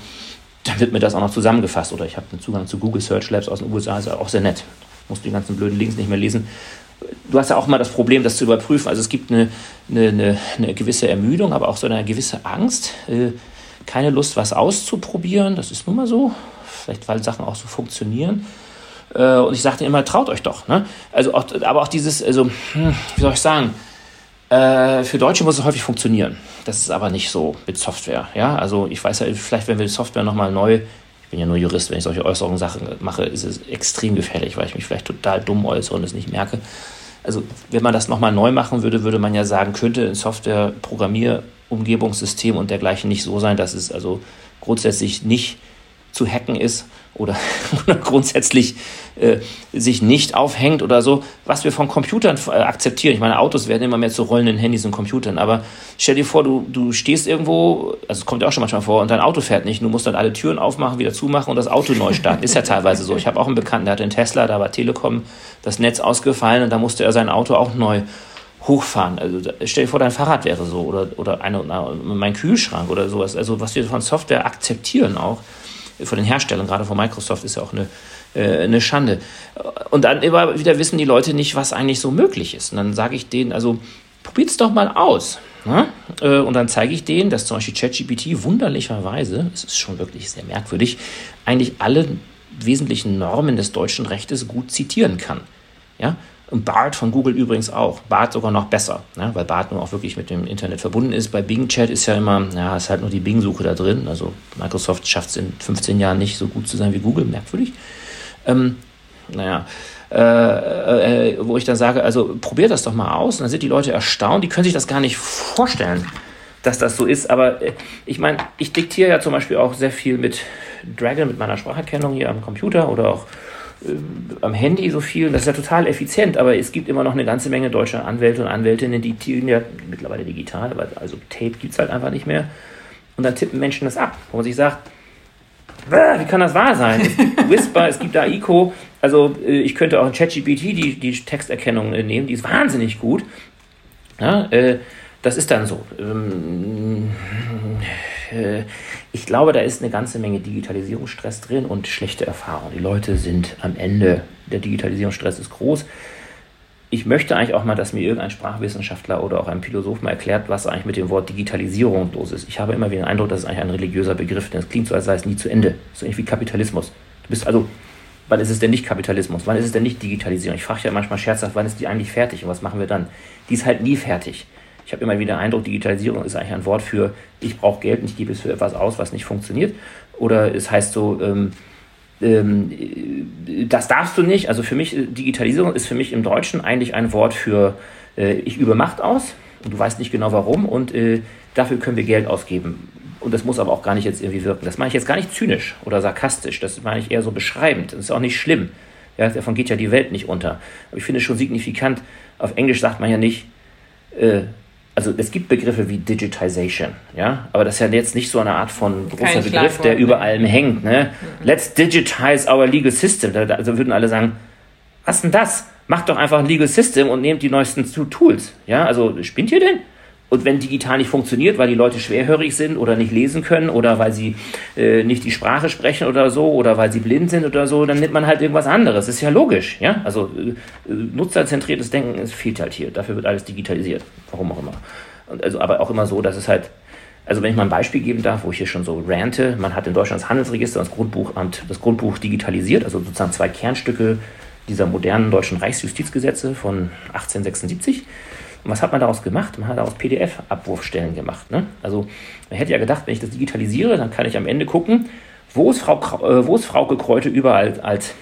Dann wird mir das auch noch zusammengefasst. Oder ich habe einen Zugang zu Google Search Labs aus den USA. Ist auch sehr nett. Musst die ganzen blöden Links nicht mehr lesen. Du hast ja auch mal das Problem, das zu überprüfen. Also es gibt eine, eine, eine, eine gewisse Ermüdung, aber auch so eine gewisse Angst. Äh, keine Lust, was auszuprobieren. Das ist nun mal so. Vielleicht, weil Sachen auch so funktionieren. Äh, und ich sagte immer, traut euch doch. Ne? Also auch, aber auch dieses, also, hm, wie soll ich sagen, äh, für Deutsche muss es häufig funktionieren. Das ist aber nicht so mit Software. Ja, also ich weiß ja, vielleicht wenn wir die Software nochmal neu, ich bin ja nur Jurist, wenn ich solche Äußerungen mache, ist es extrem gefährlich, weil ich mich vielleicht total dumm äußere und es nicht merke. Also wenn man das nochmal neu machen würde, würde man ja sagen, könnte ein Software-Programmierumgebungssystem und dergleichen nicht so sein, dass es also grundsätzlich nicht zu hacken ist oder, oder grundsätzlich äh, sich nicht aufhängt oder so, was wir von Computern äh, akzeptieren. Ich meine, Autos werden immer mehr zu rollenden Handys und Computern, aber stell dir vor, du, du stehst irgendwo, also es kommt ja auch schon manchmal vor, und dein Auto fährt nicht, du musst dann alle Türen aufmachen, wieder zumachen und das Auto neu starten. Ist ja teilweise so. Ich habe auch einen Bekannten, der hatte einen Tesla, da war Telekom das Netz ausgefallen und da musste er sein Auto auch neu hochfahren. Also stell dir vor, dein Fahrrad wäre so oder, oder eine, mein Kühlschrank oder sowas. Also was wir von Software akzeptieren auch, von den Herstellern, gerade von Microsoft, ist ja auch eine, äh, eine Schande. Und dann immer wieder wissen die Leute nicht, was eigentlich so möglich ist. Und dann sage ich denen, also probiert es doch mal aus. Ne? Äh, und dann zeige ich denen, dass zum Beispiel ChatGPT wunderlicherweise, es ist schon wirklich sehr merkwürdig, eigentlich alle wesentlichen Normen des deutschen Rechtes gut zitieren kann. Ja? Und BART von Google übrigens auch. BART sogar noch besser, ne? weil BART nun auch wirklich mit dem Internet verbunden ist. Bei Bing Chat ist ja immer, ja, ist halt nur die Bing-Suche da drin. Also Microsoft schafft es in 15 Jahren nicht so gut zu sein wie Google, merkwürdig. Ähm, naja, äh, äh, wo ich dann sage, also probiert das doch mal aus. Und dann sind die Leute erstaunt, die können sich das gar nicht vorstellen, dass das so ist. Aber äh, ich meine, ich diktiere ja zum Beispiel auch sehr viel mit Dragon, mit meiner Spracherkennung hier am Computer oder auch äh, am Handy so viel. Das ist ja total effizient, aber es gibt immer noch eine ganze Menge deutscher Anwälte und Anwältinnen, die tippen ja mittlerweile digital, aber also Tape gibt es halt einfach nicht mehr. Und dann tippen Menschen das ab, wo man sich sagt, wie kann das wahr sein? Es gibt Whisper, es gibt AICO. Also äh, ich könnte auch in ChatGPT die, die Texterkennung äh, nehmen, die ist wahnsinnig gut. Ja, äh, das ist dann so. Ähm, äh, ich glaube, da ist eine ganze Menge Digitalisierungsstress drin und schlechte Erfahrungen. Die Leute sind am Ende, der Digitalisierungsstress ist groß. Ich möchte eigentlich auch mal, dass mir irgendein Sprachwissenschaftler oder auch ein Philosoph mal erklärt, was eigentlich mit dem Wort Digitalisierung los ist. Ich habe immer wieder den Eindruck, das ist eigentlich ein religiöser Begriff, denn es klingt so, als sei es nie zu Ende. So ähnlich wie Kapitalismus. Du bist also, wann ist es denn nicht Kapitalismus? Wann ist es denn nicht Digitalisierung? Ich frage ja manchmal scherzhaft, wann ist die eigentlich fertig und was machen wir dann? Die ist halt nie fertig. Ich habe immer wieder den Eindruck, Digitalisierung ist eigentlich ein Wort für, ich brauche Geld und ich gebe es für etwas aus, was nicht funktioniert. Oder es heißt so, ähm, ähm, das darfst du nicht. Also für mich, Digitalisierung ist für mich im Deutschen eigentlich ein Wort für, äh, ich übe Macht aus und du weißt nicht genau warum und äh, dafür können wir Geld ausgeben. Und das muss aber auch gar nicht jetzt irgendwie wirken. Das meine ich jetzt gar nicht zynisch oder sarkastisch, das meine ich eher so beschreibend. Das ist auch nicht schlimm. Ja, davon geht ja die Welt nicht unter. Aber ich finde es schon signifikant, auf Englisch sagt man ja nicht, äh, also es gibt Begriffe wie Digitization, ja, aber das ist ja jetzt nicht so eine Art von großer Kein Begriff, der über allem hängt. Ne? Mhm. Let's digitize our legal system. Also würden alle sagen, was denn das? Macht doch einfach ein Legal System und nehmt die neuesten Tools. Ja, also spinnt ihr denn? Und wenn digital nicht funktioniert, weil die Leute schwerhörig sind oder nicht lesen können oder weil sie äh, nicht die Sprache sprechen oder so oder weil sie blind sind oder so, dann nimmt man halt irgendwas anderes. Ist ja logisch. Ja? Also äh, nutzerzentriertes Denken es fehlt halt hier. Dafür wird alles digitalisiert. Warum auch immer. Und also, aber auch immer so, dass es halt also wenn ich mal ein Beispiel geben darf, wo ich hier schon so rante, man hat in Deutschland das Handelsregister und das Grundbuchamt das Grundbuch digitalisiert, also sozusagen zwei Kernstücke dieser modernen deutschen Reichsjustizgesetze von 1876. Und was hat man daraus gemacht? Man hat daraus PDF-Abwurfstellen gemacht. Ne? Also man hätte ja gedacht, wenn ich das digitalisiere, dann kann ich am Ende gucken, wo ist, Frau, äh, wo ist Frauke Kräute überall als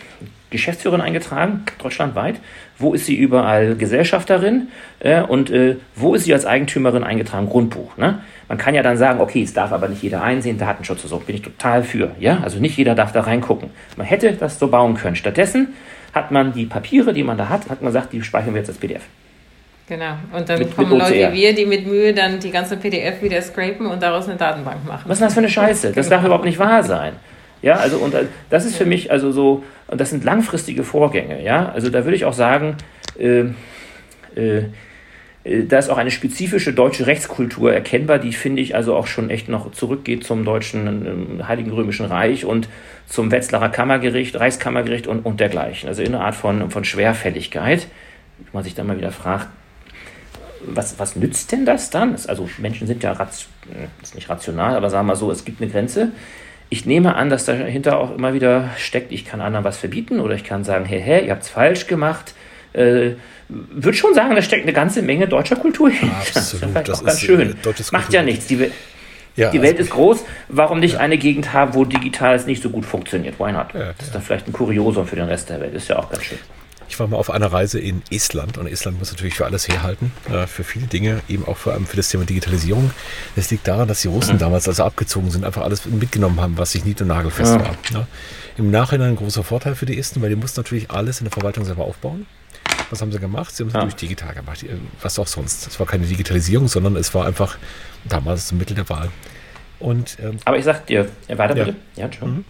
Geschäftsführerin eingetragen, deutschlandweit? Wo ist sie überall Gesellschafterin? Äh, und äh, wo ist sie als Eigentümerin eingetragen? Grundbuch. Ne? Man kann ja dann sagen, okay, es darf aber nicht jeder einsehen, Datenschutz und so, bin ich total für. Ja? Also nicht jeder darf da reingucken. Man hätte das so bauen können. Stattdessen hat man die Papiere, die man da hat, hat man gesagt, die speichern wir jetzt als PDF. Genau. Und dann mit, kommen mit Leute wie wir, die mit Mühe dann die ganze PDF wieder scrapen und daraus eine Datenbank machen. Was ist das für eine Scheiße? Das darf überhaupt nicht wahr sein. Ja, also und äh, das ist für mich also so, und das sind langfristige Vorgänge, ja. Also da würde ich auch sagen, äh, äh, äh, da ist auch eine spezifische deutsche Rechtskultur erkennbar, die finde ich also auch schon echt noch zurückgeht zum deutschen äh, Heiligen Römischen Reich und zum Wetzlarer Kammergericht, Reichskammergericht und, und dergleichen. Also in einer Art von, von Schwerfälligkeit, wo man sich dann mal wieder fragt, was, was nützt denn das dann? Also Menschen sind ja äh, ist nicht rational, aber sagen wir mal so, es gibt eine Grenze. Ich nehme an, dass dahinter auch immer wieder steckt, ich kann anderen was verbieten oder ich kann sagen, hey, hey, ihr habt es falsch gemacht. Äh, würde schon sagen, da steckt eine ganze Menge deutscher Kultur hinter. Absolut, das ist auch ganz schön. Macht ja nichts. Die, ja, die Welt also, ist groß. Warum nicht ja. eine Gegend haben, wo Digitales nicht so gut funktioniert? Why not? Ja, das ist dann vielleicht ein Kuriosum für den Rest der Welt. Ist ja auch ganz schön. Ich war mal auf einer Reise in Estland und Estland muss natürlich für alles herhalten, äh, für viele Dinge, eben auch vor allem für das Thema Digitalisierung. Das liegt daran, dass die Russen mhm. damals, also abgezogen sind, einfach alles mitgenommen haben, was sich nicht und nagelfest ja. war. Ja. Im Nachhinein ein großer Vorteil für die Esten, weil die mussten natürlich alles in der Verwaltung selber aufbauen. Was haben sie gemacht? Sie haben es ja. natürlich digital gemacht. Was auch sonst. Es war keine Digitalisierung, sondern es war einfach damals das Mittel der Wahl. Und, ähm, Aber ich sag dir, weiter bitte. Ja, ja schon. Mhm.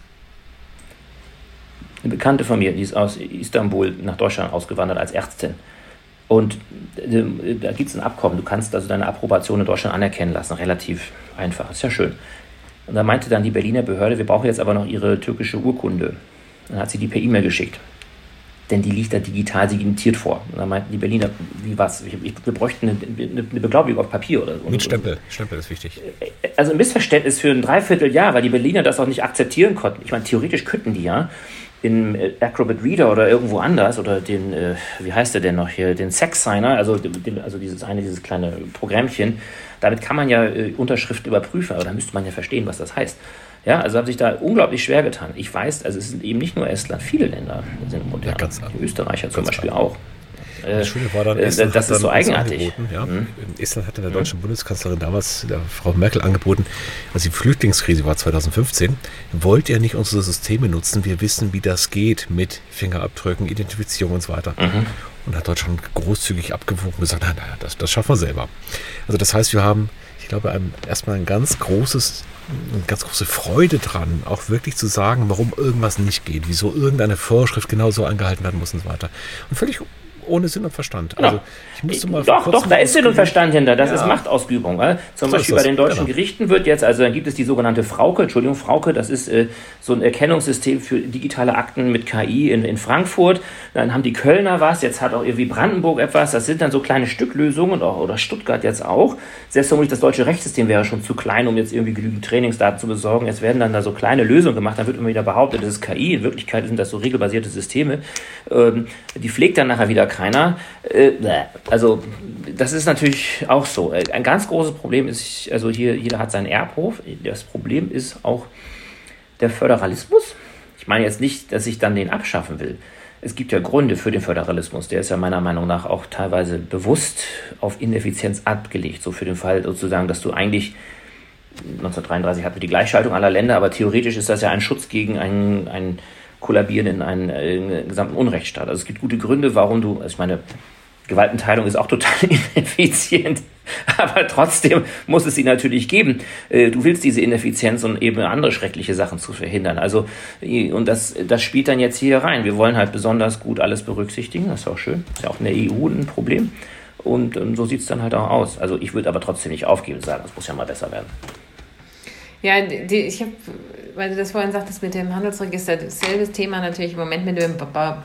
Eine Bekannte von mir, die ist aus Istanbul nach Deutschland ausgewandert als Ärztin. Und äh, da gibt es ein Abkommen. Du kannst also deine Approbation in Deutschland anerkennen lassen. Relativ einfach. Ist ja schön. Und da meinte dann die Berliner Behörde, wir brauchen jetzt aber noch ihre türkische Urkunde. Dann hat sie die per E-Mail geschickt denn die liegt da digital signiert vor. Und da meinten die Berliner, wie was? Wir bräuchten eine, eine, Beglaubigung auf Papier oder so. Mit Stempel. Stempel ist wichtig. Also ein Missverständnis für ein Dreivierteljahr, weil die Berliner das auch nicht akzeptieren konnten. Ich meine, theoretisch könnten die ja in Acrobat Reader oder irgendwo anders oder den, äh, wie heißt der denn noch hier, den Sex Signer, also, den, also dieses eine, dieses kleine Programmchen, damit kann man ja äh, Unterschriften überprüfen, aber da müsste man ja verstehen, was das heißt. Ja, also haben sich da unglaublich schwer getan. Ich weiß, also es sind eben nicht nur Estland, viele Länder sind modern. Ja, Österreicher zum Beispiel auch. Das Schöne war dann, äh, Estland das ist so eigenartig. Ja. Mhm. Estland hatte der deutschen mhm. Bundeskanzlerin damals, der Frau Merkel, angeboten, als die Flüchtlingskrise war 2015, wollt ihr nicht unsere Systeme nutzen? Wir wissen, wie das geht mit Fingerabdrücken, Identifizierung und so weiter. Mhm. Und hat Deutschland großzügig abgewogen und gesagt, nein, nein, das, das schaffen wir selber. Also das heißt, wir haben, ich glaube, ein, erstmal ein ganz großes eine ganz große Freude dran, auch wirklich zu sagen, warum irgendwas nicht geht, wieso irgendeine Vorschrift genauso eingehalten werden muss und so weiter. Und völlig ohne Sinn und Verstand. Genau. Also ich musste mal doch, doch, da ist Sinn und Verstand hinter. Das ja. ist Machtausübung. Weil? Zum so Beispiel bei den deutschen genau. Gerichten wird jetzt, also dann gibt es die sogenannte Frauke, Entschuldigung, Frauke, das ist äh, so ein Erkennungssystem für digitale Akten mit KI in, in Frankfurt. Dann haben die Kölner was, jetzt hat auch irgendwie Brandenburg etwas. Das sind dann so kleine Stücklösungen auch, oder Stuttgart jetzt auch. Selbst vermutlich das deutsche Rechtssystem wäre schon zu klein, um jetzt irgendwie genügend Trainingsdaten zu besorgen. Jetzt werden dann da so kleine Lösungen gemacht. Dann wird immer wieder behauptet, das ist KI. In Wirklichkeit sind das so regelbasierte Systeme. Ähm, die pflegt dann nachher wieder keiner. Äh, also das ist natürlich auch so. Äh, ein ganz großes Problem ist, also hier jeder hat seinen Erbhof. Das Problem ist auch der Föderalismus. Ich meine jetzt nicht, dass ich dann den abschaffen will. Es gibt ja Gründe für den Föderalismus. Der ist ja meiner Meinung nach auch teilweise bewusst auf Ineffizienz abgelegt. So für den Fall sozusagen, dass du eigentlich 1933 hatten wir die Gleichschaltung aller Länder, aber theoretisch ist das ja ein Schutz gegen ein, ein Kollabieren in einen, in einen gesamten Unrechtsstaat. Also es gibt gute Gründe, warum du, also ich meine, Gewaltenteilung ist auch total ineffizient, aber trotzdem muss es sie natürlich geben. Äh, du willst diese Ineffizienz und eben andere schreckliche Sachen zu verhindern. Also, äh, und das, das spielt dann jetzt hier rein. Wir wollen halt besonders gut alles berücksichtigen, das ist auch schön. Ist ja auch in der EU ein Problem. Und, und so sieht es dann halt auch aus. Also ich würde aber trotzdem nicht aufgeben und sagen, es muss ja mal besser werden. Ja, die, ich habe, weil du das vorhin sagtest mit dem Handelsregister, dasselbe Thema natürlich im Moment mit den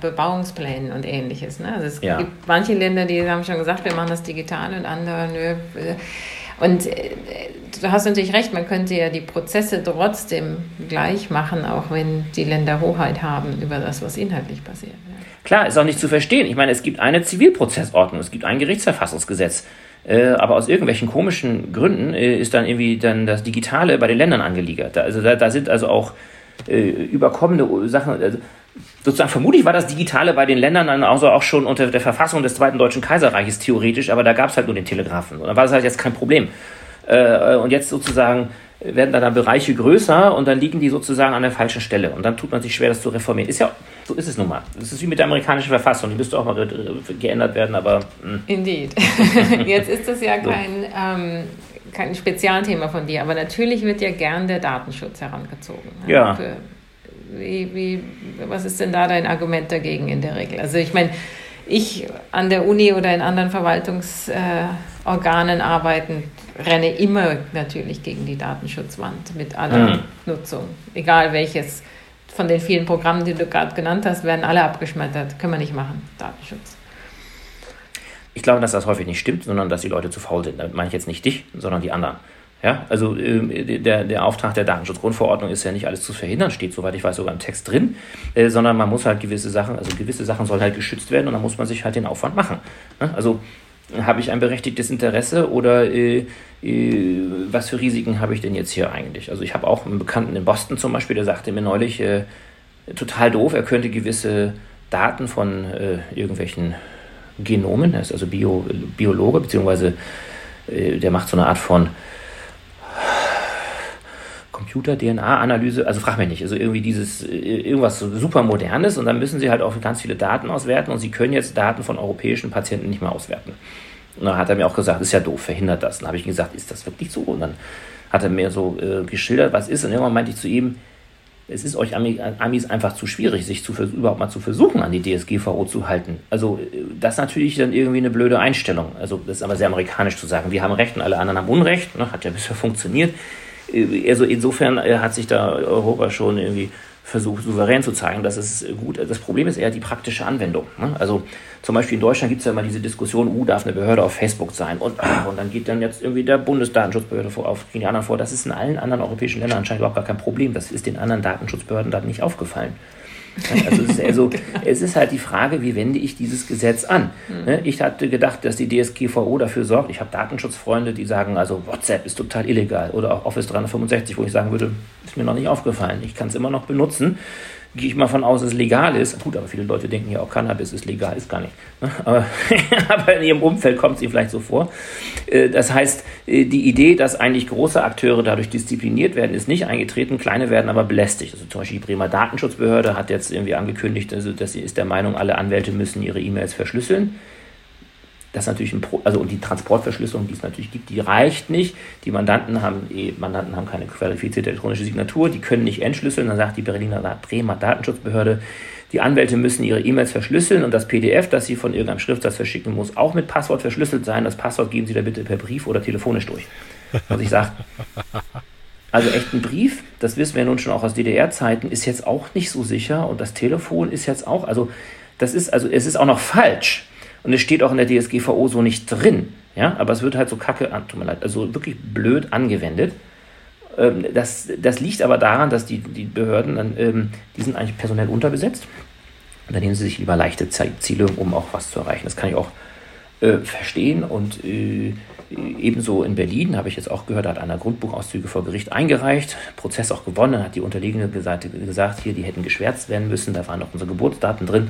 Bebauungsplänen und ähnliches. Ne? Also es ja. gibt manche Länder, die haben schon gesagt, wir machen das digital und andere, nö. Und äh, du hast natürlich recht, man könnte ja die Prozesse trotzdem gleich machen, auch wenn die Länder Hoheit haben über das, was inhaltlich passiert. Ja. Klar, ist auch nicht zu verstehen. Ich meine, es gibt eine Zivilprozessordnung, es gibt ein Gerichtsverfassungsgesetz. Äh, aber aus irgendwelchen komischen Gründen äh, ist dann irgendwie dann das Digitale bei den Ländern angeligert. Da, also da, da sind also auch äh, überkommene Sachen. Also sozusagen vermutlich war das Digitale bei den Ländern dann also auch schon unter der Verfassung des Zweiten Deutschen Kaiserreiches theoretisch, aber da gab es halt nur den Telegrafen. Und dann war das halt jetzt kein Problem. Äh, und jetzt sozusagen werden da dann Bereiche größer und dann liegen die sozusagen an der falschen Stelle. Und dann tut man sich schwer, das zu reformieren. Ist ja, so ist es nun mal. Das ist wie mit der amerikanischen Verfassung. Die müsste auch mal geändert werden, aber. Mh. Hm. Indeed. Jetzt ist das ja kein, ähm, kein Spezialthema von dir, aber natürlich wird ja gern der Datenschutz herangezogen. Ne? Ja. Für, wie, wie, was ist denn da dein Argument dagegen in der Regel? Also ich meine, ich an der Uni oder in anderen Verwaltungsorganen äh, arbeiten, renne immer natürlich gegen die Datenschutzwand mit aller mhm. Nutzung. Egal welches von den vielen Programmen, die du gerade genannt hast, werden alle abgeschmettert. Können wir nicht machen, Datenschutz. Ich glaube, dass das häufig nicht stimmt, sondern dass die Leute zu faul sind. Damit meine ich jetzt nicht dich, sondern die anderen. Ja, also äh, der, der Auftrag der Datenschutzgrundverordnung ist ja nicht alles zu verhindern, steht soweit ich weiß sogar im Text drin, äh, sondern man muss halt gewisse Sachen, also gewisse Sachen sollen halt geschützt werden und dann muss man sich halt den Aufwand machen. Ne? Also habe ich ein berechtigtes Interesse oder äh, äh, was für Risiken habe ich denn jetzt hier eigentlich? Also ich habe auch einen Bekannten in Boston zum Beispiel, der sagte mir neulich, äh, total doof, er könnte gewisse Daten von äh, irgendwelchen Genomen, er ist also Bio, Biologe, beziehungsweise äh, der macht so eine Art von Computer-DNA-Analyse, also frag mich nicht, also irgendwie dieses, äh, irgendwas super modernes und dann müssen sie halt auch ganz viele Daten auswerten und sie können jetzt Daten von europäischen Patienten nicht mehr auswerten. Und dann hat er mir auch gesagt, ist ja doof, verhindert das. Und dann habe ich gesagt, ist das wirklich so? Und dann hat er mir so äh, geschildert, was ist. Und irgendwann meinte ich zu ihm, es ist euch Amis einfach zu schwierig, sich zu überhaupt mal zu versuchen, an die DSGVO zu halten. Also äh, das ist natürlich dann irgendwie eine blöde Einstellung. Also das ist aber sehr amerikanisch zu sagen, wir haben Recht und alle anderen haben Unrecht. Ne? Hat ja bisher funktioniert. Also insofern äh, hat sich da Europa schon irgendwie versucht, souverän zu zeigen, dass es gut ist. Das Problem ist eher die praktische Anwendung. Ne? Also zum Beispiel in Deutschland gibt es ja immer diese Diskussion, uh, darf eine Behörde auf Facebook sein? Und, ah, und dann geht dann jetzt irgendwie der Bundesdatenschutzbehörde vor, auf die anderen vor. Das ist in allen anderen europäischen Ländern anscheinend überhaupt gar kein Problem. Das ist den anderen Datenschutzbehörden da nicht aufgefallen. Also es, ist also es ist halt die Frage, wie wende ich dieses Gesetz an? Mhm. Ich hatte gedacht, dass die DSGVO dafür sorgt. Ich habe Datenschutzfreunde, die sagen, also WhatsApp ist total illegal oder auch Office 365, wo ich sagen würde, ist mir noch nicht aufgefallen. Ich kann es immer noch benutzen gehe ich mal von aus, dass es legal ist. Gut, aber viele Leute denken ja auch, Cannabis ist legal, ist gar nicht. Ne? Aber, aber in ihrem Umfeld kommt es ihnen vielleicht so vor. Äh, das heißt, äh, die Idee, dass eigentlich große Akteure dadurch diszipliniert werden, ist nicht eingetreten, kleine werden aber belästigt. Also zum Beispiel die Bremer Datenschutzbehörde hat jetzt irgendwie angekündigt, also, dass sie ist der Meinung, alle Anwälte müssen ihre E-Mails verschlüsseln. Das ist natürlich ein Pro also und die Transportverschlüsselung, die es natürlich gibt, die reicht nicht. Die Mandanten haben, eh, Mandanten haben keine qualifizierte elektronische Signatur, die können nicht entschlüsseln. Dann sagt die Berliner Bremer Datenschutzbehörde, die Anwälte müssen ihre E-Mails verschlüsseln und das PDF, das sie von irgendeinem Schriftsatz verschicken, muss auch mit Passwort verschlüsselt sein. Das Passwort geben Sie da bitte per Brief oder telefonisch durch. Und ich sage, also echt ein Brief, das wissen wir nun schon auch aus DDR-Zeiten, ist jetzt auch nicht so sicher und das Telefon ist jetzt auch, also das ist, also es ist auch noch falsch. Und es steht auch in der DSGVO so nicht drin. Ja, aber es wird halt so kacke, tut mir leid, also wirklich blöd angewendet. Ähm, das, das liegt aber daran, dass die, die Behörden dann, ähm, die sind eigentlich personell unterbesetzt. Und dann nehmen sie sich lieber leichte Ziele, um auch was zu erreichen. Das kann ich auch äh, verstehen. Und äh, ebenso in Berlin habe ich jetzt auch gehört, da hat einer Grundbuchauszüge vor Gericht eingereicht, Prozess auch gewonnen, hat die unterliegende Seite gesagt, hier, die hätten geschwärzt werden müssen, da waren noch unsere Geburtsdaten drin.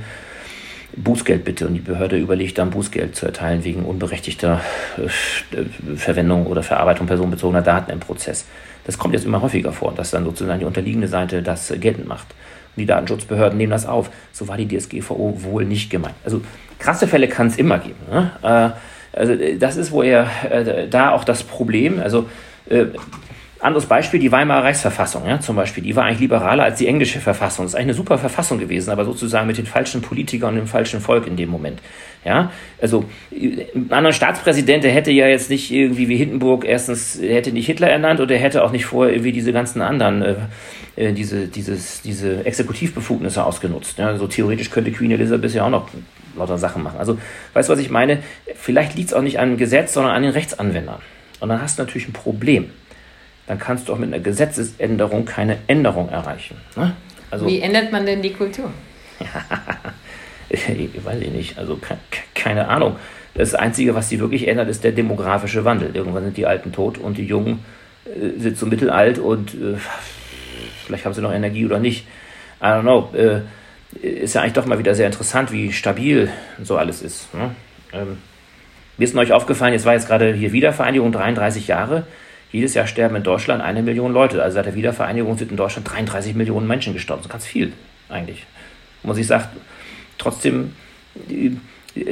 Bußgeld bitte und die Behörde überlegt dann Bußgeld zu erteilen wegen unberechtigter äh, Verwendung oder Verarbeitung personenbezogener Daten im Prozess. Das kommt jetzt immer häufiger vor, dass dann sozusagen die unterliegende Seite das geltend macht. Und die Datenschutzbehörden nehmen das auf. So war die DSGVO wohl nicht gemeint. Also krasse Fälle kann es immer geben. Ne? Äh, also das ist wohl eher äh, da auch das Problem. Also anderes Beispiel, die Weimarer Reichsverfassung, ja, zum Beispiel, die war eigentlich liberaler als die englische Verfassung. Das ist eigentlich eine super Verfassung gewesen, aber sozusagen mit den falschen Politikern und dem falschen Volk in dem Moment. Ja, also ein anderer Staatspräsident, der hätte ja jetzt nicht irgendwie wie Hindenburg erstens, er hätte nicht Hitler ernannt oder er hätte auch nicht vorher irgendwie diese ganzen anderen, äh, äh, diese, dieses, diese Exekutivbefugnisse ausgenutzt. Ja, also theoretisch könnte Queen Elizabeth ja auch noch lauter Sachen machen. Also, weißt du, was ich meine? Vielleicht liegt es auch nicht an dem Gesetz, sondern an den Rechtsanwendern. Und dann hast du natürlich ein Problem dann kannst du auch mit einer Gesetzesänderung keine Änderung erreichen. Ne? Also, Wie ändert man denn die Kultur? ich weiß ich nicht, also keine Ahnung. Das Einzige, was sie wirklich ändert, ist der demografische Wandel. Irgendwann sind die Alten tot und die Jungen äh, sind so mittelalt und äh, vielleicht haben sie noch Energie oder nicht. I don't know. Äh, ist ja eigentlich doch mal wieder sehr interessant, wie stabil so alles ist. Ne? Ähm, mir ist neulich aufgefallen, jetzt war jetzt gerade hier Wiedervereinigung 33 Jahre. Jedes Jahr sterben in Deutschland eine Million Leute. Also seit der Wiedervereinigung sind in Deutschland 33 Millionen Menschen gestorben. Das ist ganz viel eigentlich. Und man sich sagt, trotzdem,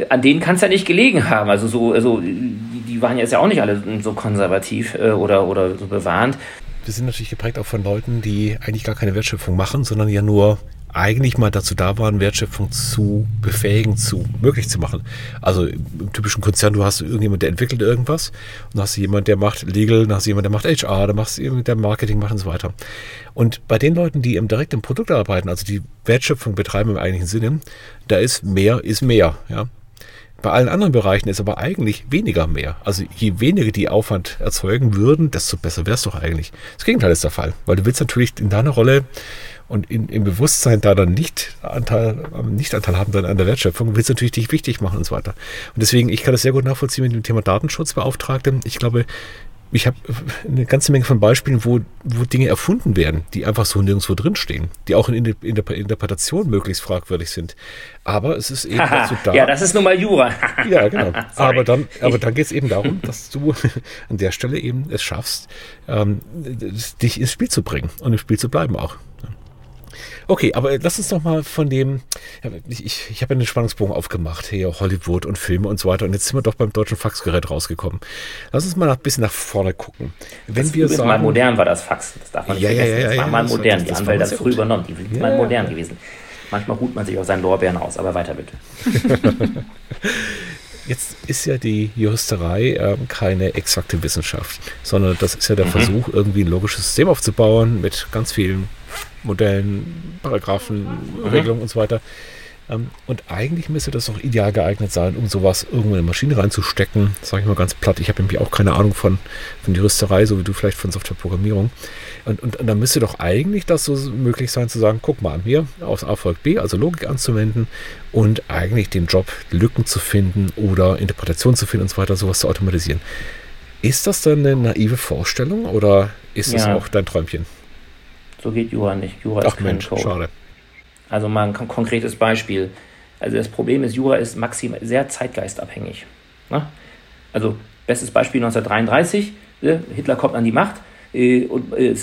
an denen kann es ja nicht gelegen haben. Also so, also die waren jetzt ja auch nicht alle so konservativ äh, oder, oder so bewahrend. Wir sind natürlich geprägt auch von Leuten, die eigentlich gar keine Wertschöpfung machen, sondern ja nur eigentlich mal dazu da waren, Wertschöpfung zu befähigen, zu möglich zu machen. Also im typischen Konzern, du hast irgendjemand, der entwickelt irgendwas und hast jemand, der macht Legal, dann hast jemand, der macht HR, dann machst du jemand, der Marketing macht und so weiter. Und bei den Leuten, die im direkt im Produkt arbeiten, also die Wertschöpfung betreiben im eigentlichen Sinne, da ist mehr ist mehr, ja. Bei allen anderen Bereichen ist aber eigentlich weniger mehr. Also je weniger die Aufwand erzeugen würden, desto besser wäre es doch eigentlich. Das Gegenteil ist der Fall, weil du willst natürlich in deiner Rolle und in, im Bewusstsein da dann nicht Anteil, nicht Anteil haben dann an der Wertschöpfung, willst du natürlich dich wichtig machen und so weiter. Und deswegen, ich kann das sehr gut nachvollziehen mit dem Thema Datenschutzbeauftragte. Ich glaube, ich habe eine ganze Menge von Beispielen, wo, wo Dinge erfunden werden, die einfach so nirgendwo drinstehen, die auch in, in der Interpretation möglichst fragwürdig sind. Aber es ist eben dazu da. Ja, das ist nun mal Jura. ja, genau. aber dann, aber dann geht es eben darum, dass du an der Stelle eben es schaffst, ähm, dich ins Spiel zu bringen und im Spiel zu bleiben auch. Okay, aber lass uns doch mal von dem, ich, ich, ich habe ja den Spannungsbogen aufgemacht, hier Hollywood und Filme und so weiter und jetzt sind wir doch beim deutschen Faxgerät rausgekommen. Lass uns mal ein bisschen nach vorne gucken. Wenn das wir sagen, mal modern war das Fax, das darf man nicht ja, vergessen. Ja, ja, das war mal modern, das, das die Anwälte haben früh übernommen, die sind mal modern gewesen. Manchmal ruht man sich auf seinen Lorbeeren aus, aber weiter bitte. Jetzt ist ja die Juristerei äh, keine exakte Wissenschaft, sondern das ist ja der mhm. Versuch, irgendwie ein logisches System aufzubauen mit ganz vielen Modellen, Paragraphen, mhm. Regelungen und so weiter. Ähm, und eigentlich müsste das auch ideal geeignet sein, um sowas irgendwo in eine Maschine reinzustecken. Sage ich mal ganz platt. Ich habe nämlich auch keine Ahnung von, von Juristerei, so wie du vielleicht von Softwareprogrammierung. Und, und, und dann müsste doch eigentlich das so möglich sein, zu sagen: guck mal, hier aus A folgt B, also Logik anzuwenden und eigentlich den Job, Lücken zu finden oder Interpretation zu finden und so weiter, sowas zu automatisieren. Ist das dann eine naive Vorstellung oder ist das auch dein Träumchen? So geht Jura nicht. Jura Ach ist kein Mensch, Code. Schade. Also mal ein konkretes Beispiel. Also das Problem ist, Jura ist maximal sehr zeitgeistabhängig. Ne? Also bestes Beispiel 1933, äh, Hitler kommt an die Macht, und äh,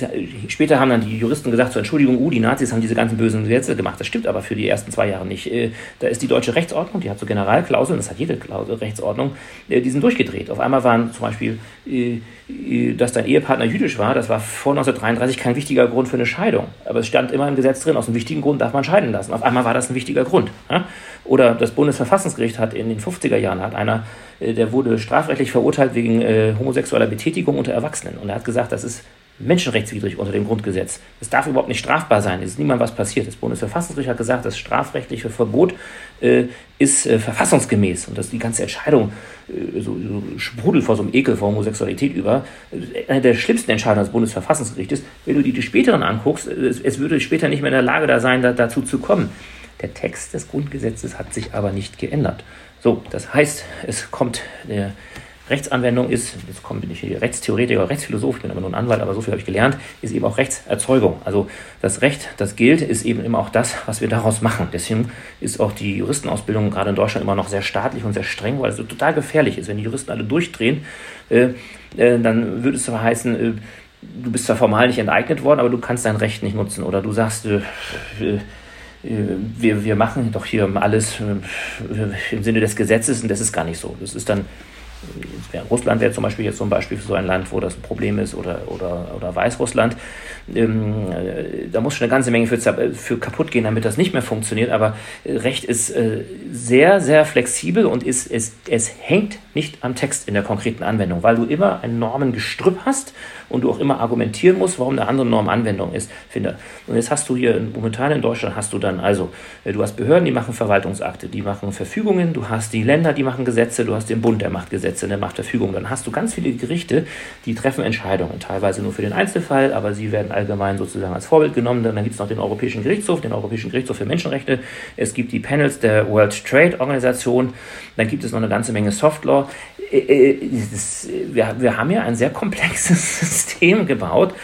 später haben dann die Juristen gesagt, zur Entschuldigung, uh, die Nazis haben diese ganzen bösen Gesetze gemacht. Das stimmt aber für die ersten zwei Jahre nicht. Äh, da ist die deutsche Rechtsordnung, die hat so Generalklauseln, das hat jede Klausel, Rechtsordnung, die sind durchgedreht. Auf einmal waren zum Beispiel, dass dein Ehepartner jüdisch war, das war vor 1933 kein wichtiger Grund für eine Scheidung. Aber es stand immer im Gesetz drin, aus einem wichtigen Grund darf man scheiden lassen. Auf einmal war das ein wichtiger Grund. Oder das Bundesverfassungsgericht hat in den 50er Jahren, hat einer, der wurde strafrechtlich verurteilt wegen homosexueller Betätigung unter Erwachsenen. Und er hat gesagt, das ist menschenrechtswidrig unter dem Grundgesetz. Es darf überhaupt nicht strafbar sein. Es ist niemand was passiert. Das Bundesverfassungsgericht hat gesagt, das strafrechtliche Verbot äh, ist äh, verfassungsgemäß und dass die ganze Entscheidung äh, so, so sprudelt vor so einem Ekel vor Homosexualität über. Äh, eine der schlimmsten Entscheidungen des Bundesverfassungsgerichtes, wenn du die, die späteren anguckst, äh, es, es, würde später nicht mehr in der Lage da sein, da, dazu zu kommen. Der Text des Grundgesetzes hat sich aber nicht geändert. So, das heißt, es kommt der Rechtsanwendung ist, jetzt komme ich hier Rechtstheoretiker, Rechtsphilosoph, ich bin aber nur ein Anwalt, aber so viel habe ich gelernt, ist eben auch Rechtserzeugung. Also das Recht, das gilt, ist eben immer auch das, was wir daraus machen. Deswegen ist auch die Juristenausbildung gerade in Deutschland immer noch sehr staatlich und sehr streng, weil es so total gefährlich ist. Wenn die Juristen alle durchdrehen, äh, äh, dann würde es zwar heißen, äh, du bist zwar formal nicht enteignet worden, aber du kannst dein Recht nicht nutzen. Oder du sagst, äh, äh, wir, wir machen doch hier alles äh, im Sinne des Gesetzes und das ist gar nicht so. Das ist dann Russland wäre zum Beispiel jetzt ein Beispiel für so ein Land, wo das ein Problem ist, oder, oder, oder Weißrussland. Ähm, äh, da muss schon eine ganze Menge für, für kaputt gehen, damit das nicht mehr funktioniert. Aber äh, Recht ist äh, sehr, sehr flexibel und ist, es, es hängt nicht am Text in der konkreten Anwendung, weil du immer ein Normengestrüpp hast und du auch immer argumentieren musst, warum eine andere Norm Anwendung ist, finde. Und jetzt hast du hier momentan in Deutschland hast du dann also, äh, du hast Behörden, die machen Verwaltungsakte, die machen Verfügungen, du hast die Länder, die machen Gesetze, du hast den Bund, der macht Gesetze, der macht Verfügungen. Dann hast du ganz viele Gerichte, die treffen Entscheidungen, teilweise nur für den Einzelfall, aber sie werden allgemein sozusagen als Vorbild genommen. Dann gibt es noch den Europäischen Gerichtshof, den Europäischen Gerichtshof für Menschenrechte. Es gibt die Panels der World Trade Organisation. Dann gibt es noch eine ganze Menge Softlaw. Äh, äh, wir, haben ja ein sehr komplexes System gebaut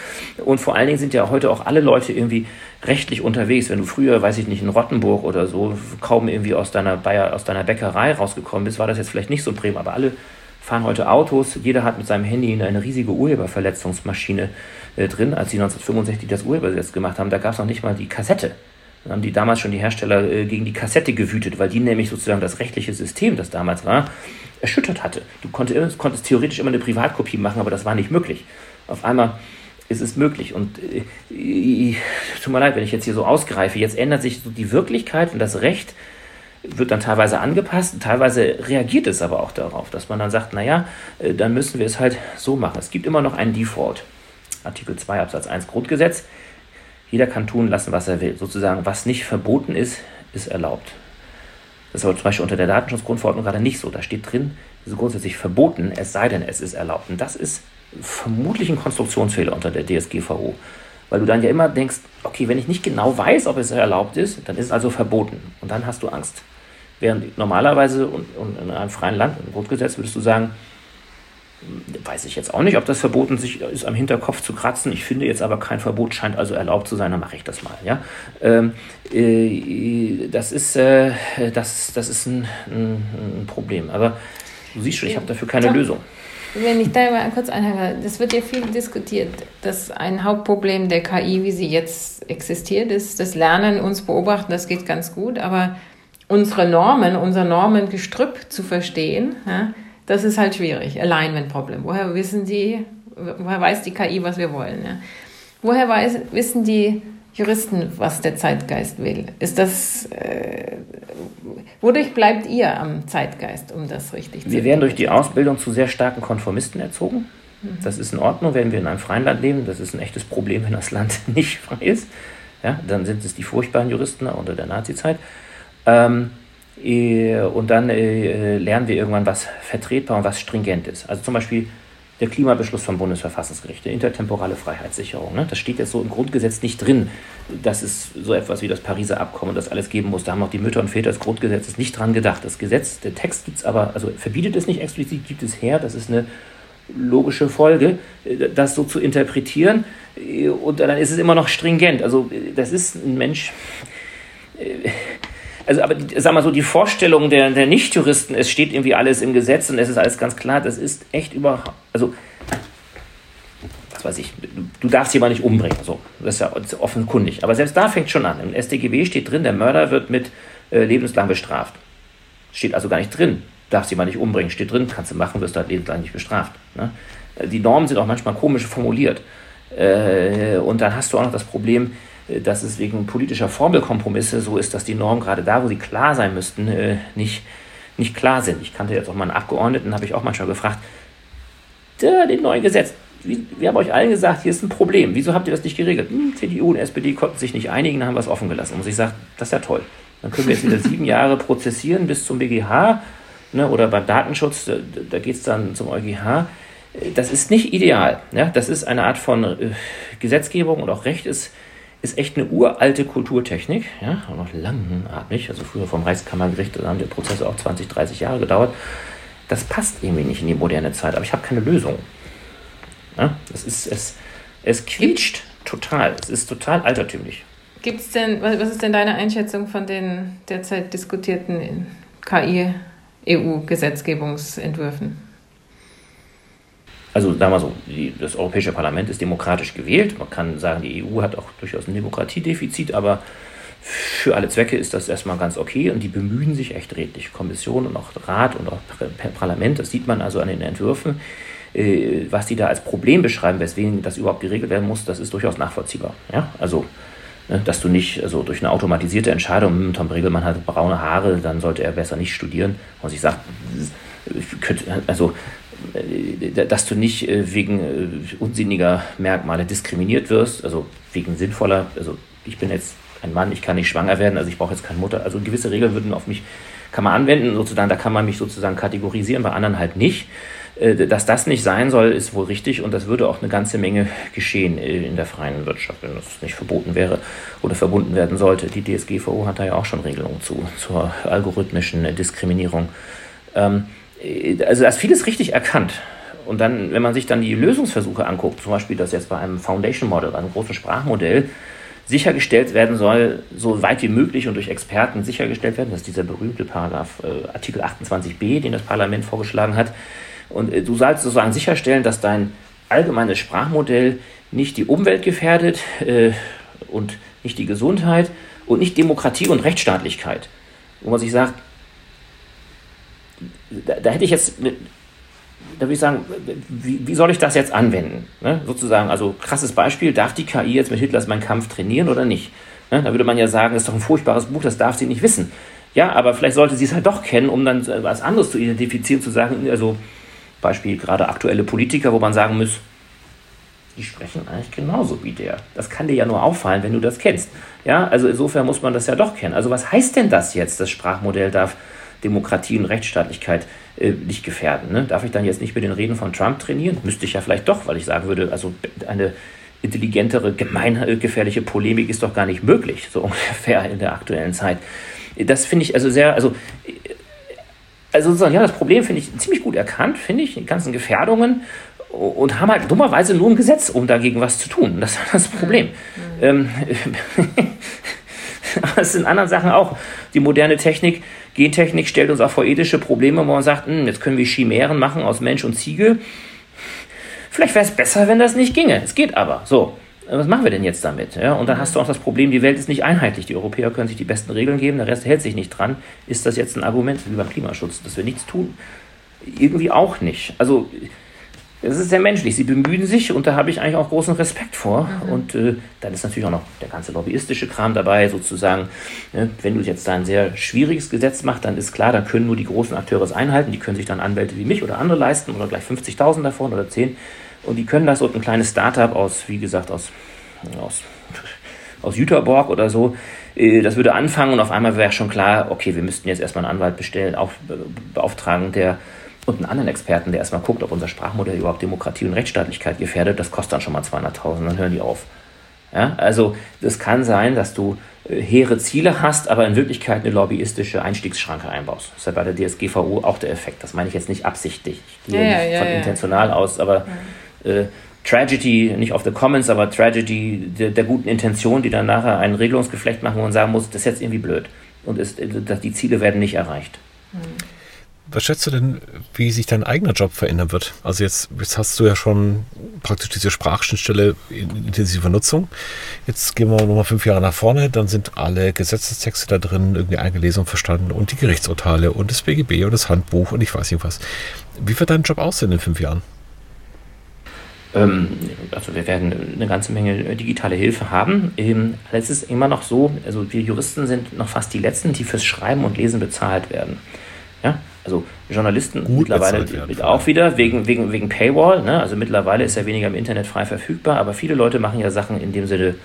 und vor allen Dingen sind ja heute auch alle Leute irgendwie rechtlich unterwegs. Wenn du früher, weiß ich nicht, in Rottenburg oder so kaum irgendwie aus deiner, Bayer, aus deiner Bäckerei rausgekommen bist, war das jetzt vielleicht nicht so Problem, aber alle fahren heute Autos. Jeder hat mit seinem Handy eine riesige Urheberverletzungsmaschine äh, drin. Als sie 1965 das Urhebergesetz gemacht haben, da gab es noch nicht mal die Kassette. Dann haben die damals schon die Hersteller äh, gegen die Kassette gewütet, weil die nämlich sozusagen das rechtliche System, das damals war, erschüttert hatte. Du konntest, konntest theoretisch immer eine Privatkopie machen, aber das war nicht möglich. Auf einmal ist es möglich. Und äh, tut mir leid, wenn ich jetzt hier so ausgreife, jetzt ändert sich so die Wirklichkeit und das Recht wird dann teilweise angepasst, teilweise reagiert es aber auch darauf, dass man dann sagt, naja, äh, dann müssen wir es halt so machen. Es gibt immer noch einen Default. Artikel 2 Absatz 1 Grundgesetz. Jeder kann tun lassen, was er will. Sozusagen, was nicht verboten ist, ist erlaubt. Das ist aber zum Beispiel unter der Datenschutzgrundverordnung gerade nicht so. Da steht drin, es ist grundsätzlich verboten, es sei denn, es ist erlaubt. Und das ist vermutlich ein Konstruktionsfehler unter der DSGVO. Weil du dann ja immer denkst, okay, wenn ich nicht genau weiß, ob es erlaubt ist, dann ist es also verboten. Und dann hast du Angst. Während normalerweise und, und in einem freien Land, im Grundgesetz, würdest du sagen, weiß ich jetzt auch nicht, ob das verboten sich ist, am Hinterkopf zu kratzen. Ich finde jetzt aber kein Verbot scheint also erlaubt zu sein, dann mache ich das mal. Ja? Ähm, äh, das ist, äh, das, das ist ein, ein, ein, Problem. Aber du siehst schon, ich habe dafür keine Tom, Lösung. Wenn ich da mal kurz einhänge, das wird ja viel diskutiert, dass ein Hauptproblem der KI, wie sie jetzt existiert, ist das Lernen, uns beobachten, das geht ganz gut, aber unsere Normen, unser Normengestrüpp zu verstehen, ja, das ist halt schwierig. Alignment-Problem. Woher wissen die, woher weiß die KI, was wir wollen? Ja? Woher weiß, wissen die Juristen, was der Zeitgeist will? Ist das, äh, wodurch bleibt ihr am Zeitgeist, um das richtig zu Wir werden durch die Ausbildung zu sehr starken Konformisten erzogen. Mhm. Das ist in Ordnung, wenn wir in einem freien Land leben. Das ist ein echtes Problem, wenn das Land nicht frei ist. Ja, dann sind es die furchtbaren Juristen unter der Nazizeit. Ähm, äh, und dann äh, lernen wir irgendwann, was vertretbar und was stringent ist. Also zum Beispiel der Klimabeschluss vom Bundesverfassungsgericht, der intertemporale Freiheitssicherung. Ne? Das steht jetzt so im Grundgesetz nicht drin, dass es so etwas wie das Pariser Abkommen das alles geben muss. Da haben auch die Mütter und Väter des Grundgesetzes nicht dran gedacht. Das Gesetz, der Text gibt es aber, also verbietet es nicht explizit, gibt es her. Das ist eine logische Folge, äh, das so zu interpretieren. Und dann ist es immer noch stringent. Also das ist ein Mensch also aber sag mal so, die Vorstellung der, der Nichtjuristen, es steht irgendwie alles im Gesetz und es ist alles ganz klar, das ist echt überhaupt, also was weiß ich, du darfst jemanden nicht umbringen, so, das ist ja offenkundig. Aber selbst da fängt schon an. Im StGB steht drin, der Mörder wird mit äh, lebenslang bestraft. Steht also gar nicht drin, darfst jemanden nicht umbringen, steht drin, kannst du machen, wirst du halt lebenslang nicht bestraft. Ne? Die Normen sind auch manchmal komisch formuliert. Äh, und dann hast du auch noch das Problem, dass es wegen politischer Formelkompromisse so ist, dass die Normen gerade da, wo sie klar sein müssten, äh, nicht, nicht klar sind. Ich kannte jetzt auch mal einen Abgeordneten, habe ich auch manchmal gefragt, den neuen Gesetz, wir haben euch allen gesagt, hier ist ein Problem. Wieso habt ihr das nicht geregelt? Hm, CDU und SPD konnten sich nicht einigen, haben wir es offen gelassen. Und ich sage, das ist ja toll. Dann können wir jetzt wieder sieben Jahre prozessieren bis zum BGH ne, oder beim Datenschutz, da, da geht es dann zum EuGH. Das ist nicht ideal. Ja? Das ist eine Art von äh, Gesetzgebung und auch Recht ist ist echt eine uralte Kulturtechnik, ja, noch langatmig, also früher vom Reichskammergericht, da haben die Prozesse auch 20, 30 Jahre gedauert. Das passt irgendwie nicht in die moderne Zeit, aber ich habe keine Lösung. Ja, es, ist, es, es quietscht total, es ist total altertümlich. Gibt's denn, was ist denn deine Einschätzung von den derzeit diskutierten KI-EU-Gesetzgebungsentwürfen? Also sagen wir so, die, das Europäische Parlament ist demokratisch gewählt. Man kann sagen, die EU hat auch durchaus ein Demokratiedefizit, aber für alle Zwecke ist das erstmal ganz okay und die bemühen sich echt redlich. Kommission und auch Rat und auch Parlament, das sieht man also an den Entwürfen. Äh, was die da als Problem beschreiben, weswegen das überhaupt geregelt werden muss, das ist durchaus nachvollziehbar. Ja? Also, ne, dass du nicht also durch eine automatisierte Entscheidung, hm, Tom Bregelmann hat braune Haare, dann sollte er besser nicht studieren. Und ich sage, also äh, dass du nicht äh, wegen äh, unsinniger Merkmale diskriminiert wirst, also wegen sinnvoller, also ich bin jetzt ein Mann, ich kann nicht schwanger werden, also ich brauche jetzt keine Mutter. Also gewisse Regeln würden auf mich, kann man anwenden, sozusagen, da kann man mich sozusagen kategorisieren, bei anderen halt nicht. Dass das nicht sein soll, ist wohl richtig und das würde auch eine ganze Menge geschehen in der freien Wirtschaft, wenn das nicht verboten wäre oder verbunden werden sollte. Die DSGVO hat da ja auch schon Regelungen zu, zur algorithmischen Diskriminierung. Ähm, äh, also da ist vieles richtig erkannt. Und dann, wenn man sich dann die Lösungsversuche anguckt, zum Beispiel, dass jetzt bei einem Foundation Model, einem großen Sprachmodell, sichergestellt werden soll, so weit wie möglich und durch Experten sichergestellt werden, das ist dieser berühmte Paragraph äh, Artikel 28b, den das Parlament vorgeschlagen hat. Und äh, du sollst sozusagen sicherstellen, dass dein allgemeines Sprachmodell nicht die Umwelt gefährdet äh, und nicht die Gesundheit und nicht Demokratie und Rechtsstaatlichkeit. Wo man sich sagt, da, da hätte ich jetzt, da würde ich sagen, wie, wie soll ich das jetzt anwenden? Ne? Sozusagen, also krasses Beispiel, darf die KI jetzt mit Hitlers Mein Kampf trainieren oder nicht? Ne? Da würde man ja sagen, das ist doch ein furchtbares Buch, das darf sie nicht wissen. Ja, aber vielleicht sollte sie es halt doch kennen, um dann was anderes zu identifizieren, zu sagen, also Beispiel gerade aktuelle Politiker, wo man sagen muss, die sprechen eigentlich genauso wie der. Das kann dir ja nur auffallen, wenn du das kennst. Ja, also insofern muss man das ja doch kennen. Also was heißt denn das jetzt, das Sprachmodell darf Demokratie und Rechtsstaatlichkeit äh, nicht gefährden. Ne? Darf ich dann jetzt nicht mit den Reden von Trump trainieren? Müsste ich ja vielleicht doch, weil ich sagen würde, also eine intelligentere, gemeingefährliche Polemik ist doch gar nicht möglich, so ungefähr in der aktuellen Zeit. Das finde ich also sehr, also also sozusagen, ja, das Problem finde ich ziemlich gut erkannt, finde ich, die ganzen Gefährdungen und haben halt dummerweise nur ein Gesetz, um dagegen was zu tun. Das ist das Problem. Mhm. Ähm, das sind anderen Sachen auch. Die moderne Technik, Gentechnik stellt uns auch vor ethische Probleme, wo man sagt, hm, jetzt können wir Chimären machen aus Mensch und Ziege. Vielleicht wäre es besser, wenn das nicht ginge. Es geht aber. So. Was machen wir denn jetzt damit? Ja, und dann hast du auch das Problem, die Welt ist nicht einheitlich. Die Europäer können sich die besten Regeln geben, der Rest hält sich nicht dran. Ist das jetzt ein Argument wie beim Klimaschutz, dass wir nichts tun? Irgendwie auch nicht. Also es ist sehr menschlich. Sie bemühen sich und da habe ich eigentlich auch großen Respekt vor. Mhm. Und äh, dann ist natürlich auch noch der ganze lobbyistische Kram dabei, sozusagen. Ne? Wenn du jetzt da ein sehr schwieriges Gesetz machst, dann ist klar, da können nur die großen Akteure es einhalten. Die können sich dann Anwälte wie mich oder andere leisten oder gleich 50.000 davon oder 10. Und die können das und ein kleines Startup aus, wie gesagt, aus, aus, aus Jüterborg oder so, äh, das würde anfangen und auf einmal wäre schon klar, okay, wir müssten jetzt erstmal einen Anwalt bestellen, auch beauftragen, der und einen anderen Experten, der erstmal guckt, ob unser Sprachmodell überhaupt Demokratie und Rechtsstaatlichkeit gefährdet, das kostet dann schon mal 200.000, dann hören die auf. Ja, also das kann sein, dass du äh, hehre Ziele hast, aber in Wirklichkeit eine lobbyistische Einstiegsschranke einbaust. Das ist ja bei der DSGVO auch der Effekt. Das meine ich jetzt nicht absichtlich. Ich gehe ja, ja, von intentional aus, aber äh, Tragedy, nicht of the Commons, aber Tragedy der, der, guten Intention, die dann nachher ein Regelungsgeflecht machen, man sagen muss, das ist jetzt irgendwie blöd. Und ist, äh, die Ziele werden nicht erreicht. Mhm. Was schätzt du denn, wie sich dein eigener Job verändern wird? Also jetzt, jetzt hast du ja schon praktisch diese Sprachschnittstelle in intensiver Nutzung. Jetzt gehen wir nochmal fünf Jahre nach vorne, dann sind alle Gesetzestexte da drin irgendwie eingelesen und verstanden und die Gerichtsurteile und das BGB und das Handbuch und ich weiß nicht was. Wie wird dein Job aussehen in fünf Jahren? Ähm, also wir werden eine ganze Menge digitale Hilfe haben. Ähm, es ist immer noch so, also wir Juristen sind noch fast die Letzten, die fürs Schreiben und Lesen bezahlt werden. Ja, also Journalisten Gut mittlerweile auch wieder wegen, wegen, wegen Paywall. Ne? Also mittlerweile ist er weniger im Internet frei verfügbar, aber viele Leute machen ja Sachen in dem Sinne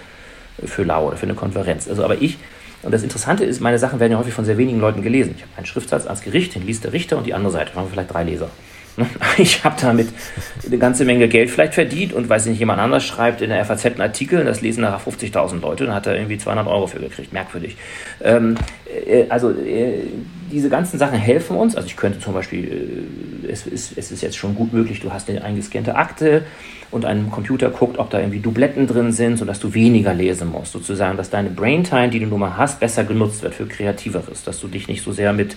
für lau oder für eine Konferenz. Also aber ich, und das Interessante ist, meine Sachen werden ja häufig von sehr wenigen Leuten gelesen. Ich habe einen Schriftsatz als Gericht, den liest der Richter und die andere Seite, haben wir vielleicht drei Leser. Ich habe damit eine ganze Menge Geld vielleicht verdient und weiß nicht, jemand anders schreibt in der FAZ einen Artikel und das lesen nachher 50.000 Leute, dann hat er irgendwie 200 Euro für gekriegt. Merkwürdig. Ähm, äh, also äh, diese ganzen Sachen helfen uns. Also ich könnte zum Beispiel, äh, es, ist, es ist jetzt schon gut möglich, du hast eine eingescannte Akte und ein Computer guckt, ob da irgendwie Dubletten drin sind, sodass du weniger lesen musst. Sozusagen, dass deine Braintime, die du nun mal hast, besser genutzt wird für Kreativeres. Dass du dich nicht so sehr mit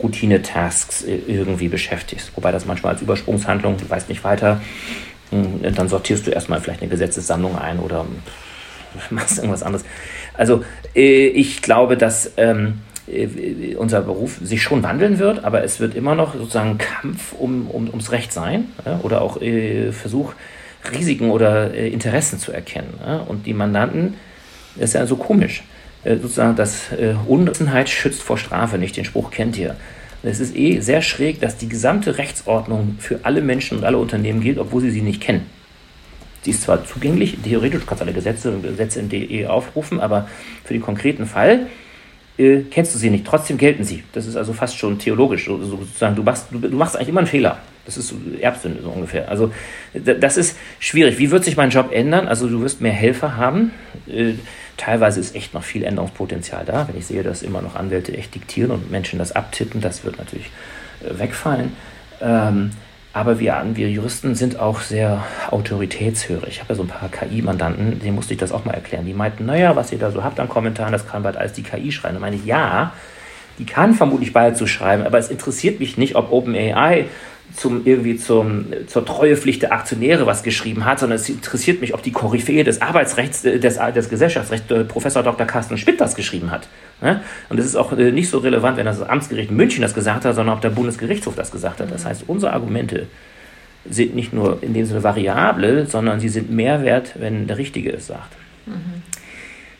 Routine-Tasks irgendwie beschäftigst. Wobei das manchmal als Übersprungshandlung, du weißt nicht weiter, hm, dann sortierst du erstmal vielleicht eine Gesetzessammlung ein oder machst irgendwas anderes. Also äh, ich glaube, dass ähm, äh, unser Beruf sich schon wandeln wird, aber es wird immer noch sozusagen Kampf um, um, ums Recht sein oder auch äh, Versuch, Risiken oder Interessen zu erkennen. Und die Mandanten, das ist ja so komisch. Äh, sozusagen, dass äh, Unwissenheit schützt vor Strafe nicht. Den Spruch kennt ihr. Es ist eh sehr schräg, dass die gesamte Rechtsordnung für alle Menschen und alle Unternehmen gilt, obwohl sie sie nicht kennen. Sie ist zwar zugänglich, theoretisch, du kannst alle Gesetze Gesetze in DE aufrufen, aber für den konkreten Fall äh, kennst du sie nicht. Trotzdem gelten sie. Das ist also fast schon theologisch. So, sozusagen, du machst, du, du, machst eigentlich immer einen Fehler. Das ist Erbsünde so ungefähr. Also das ist schwierig. Wie wird sich mein Job ändern? Also du wirst mehr Helfer haben. Äh, Teilweise ist echt noch viel Änderungspotenzial da. Wenn ich sehe, dass immer noch Anwälte echt diktieren und Menschen das abtippen, das wird natürlich äh, wegfallen. Ähm, aber wir, wir Juristen sind auch sehr autoritätshörig. Ich habe ja so ein paar KI-Mandanten, denen musste ich das auch mal erklären. Die meinten, naja, was ihr da so habt an Kommentaren, das kann bald alles die KI schreiben. Da meine ich, ja, die kann vermutlich bald so schreiben, aber es interessiert mich nicht, ob OpenAI zum, irgendwie zum, zur Treuepflicht der Aktionäre was geschrieben hat, sondern es interessiert mich, ob die Koryphäe des Arbeitsrechts, äh, des, des Gesellschaftsrechts, äh, Professor Dr. Carsten Schmidt das geschrieben hat. Und es ist auch äh, nicht so relevant, wenn das Amtsgericht München das gesagt hat, sondern ob der Bundesgerichtshof das gesagt hat. Das heißt, unsere Argumente sind nicht nur in dem Sinne variable, sondern sie sind mehr wert, wenn der Richtige es sagt. Mhm.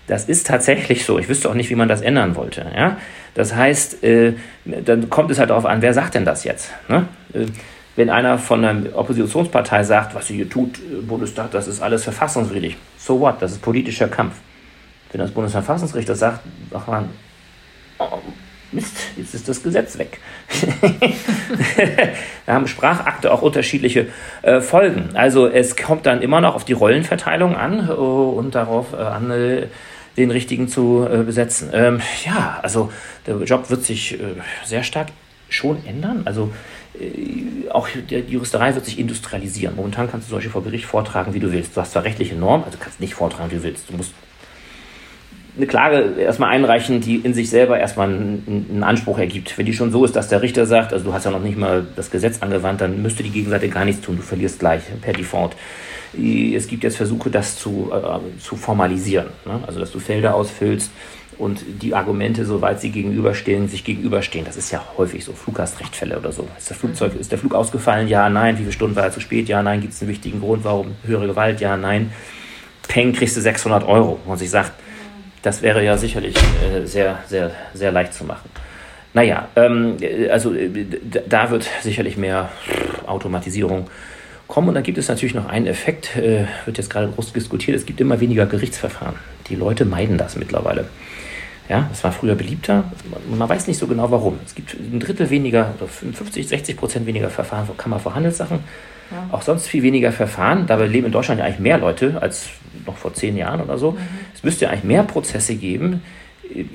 Das ist tatsächlich so. Ich wüsste auch nicht, wie man das ändern wollte. Ja? Das heißt, äh, dann kommt es halt darauf an, wer sagt denn das jetzt? Ne? Äh, wenn einer von einer Oppositionspartei sagt, was sie hier tut, äh, Bundestag, das ist alles verfassungswidrig. So what? Das ist politischer Kampf. Wenn das Bundesverfassungsgericht das sagt, ach man, oh, Mist, jetzt ist das Gesetz weg. da haben Sprachakte auch unterschiedliche äh, Folgen. Also es kommt dann immer noch auf die Rollenverteilung an äh, und darauf äh, an, äh, den richtigen zu besetzen. Ähm, ja, also der Job wird sich sehr stark schon ändern. Also auch die Juristerei wird sich industrialisieren. Momentan kannst du solche vor Gericht vortragen, wie du willst. Du hast zwar rechtliche Normen, also kannst nicht vortragen, wie du willst. Du musst eine Klage erstmal einreichen, die in sich selber erstmal einen, Anspruch ergibt. Wenn die schon so ist, dass der Richter sagt, also du hast ja noch nicht mal das Gesetz angewandt, dann müsste die Gegenseite gar nichts tun, du verlierst gleich per Default. Es gibt jetzt Versuche, das zu, äh, zu formalisieren, ne? also dass du Felder ausfüllst und die Argumente, soweit sie gegenüberstehen, sich gegenüberstehen. Das ist ja häufig so, Fluggastrechtfälle oder so. Ist, das Flugzeug, ist der Flug ausgefallen? Ja, nein. Wie viele Stunden war er zu spät? Ja, nein. Gibt es einen wichtigen Grund? Warum höhere Gewalt? Ja, nein. Peng, kriegst du 600 Euro. Und sich sagt, das wäre ja sicherlich äh, sehr, sehr, sehr leicht zu machen. Naja, ähm, also äh, da wird sicherlich mehr Automatisierung kommen. Und dann gibt es natürlich noch einen Effekt, äh, wird jetzt gerade groß diskutiert, es gibt immer weniger Gerichtsverfahren. Die Leute meiden das mittlerweile. Ja, das war früher beliebter. Man, weiß nicht so genau warum. Es gibt ein Drittel weniger, 50, 60 Prozent weniger Verfahren für Kammer für Handelssachen. Ja. Auch sonst viel weniger Verfahren. Dabei leben in Deutschland ja eigentlich mehr Leute als noch vor zehn Jahren oder so. Mhm. Es müsste ja eigentlich mehr Prozesse geben.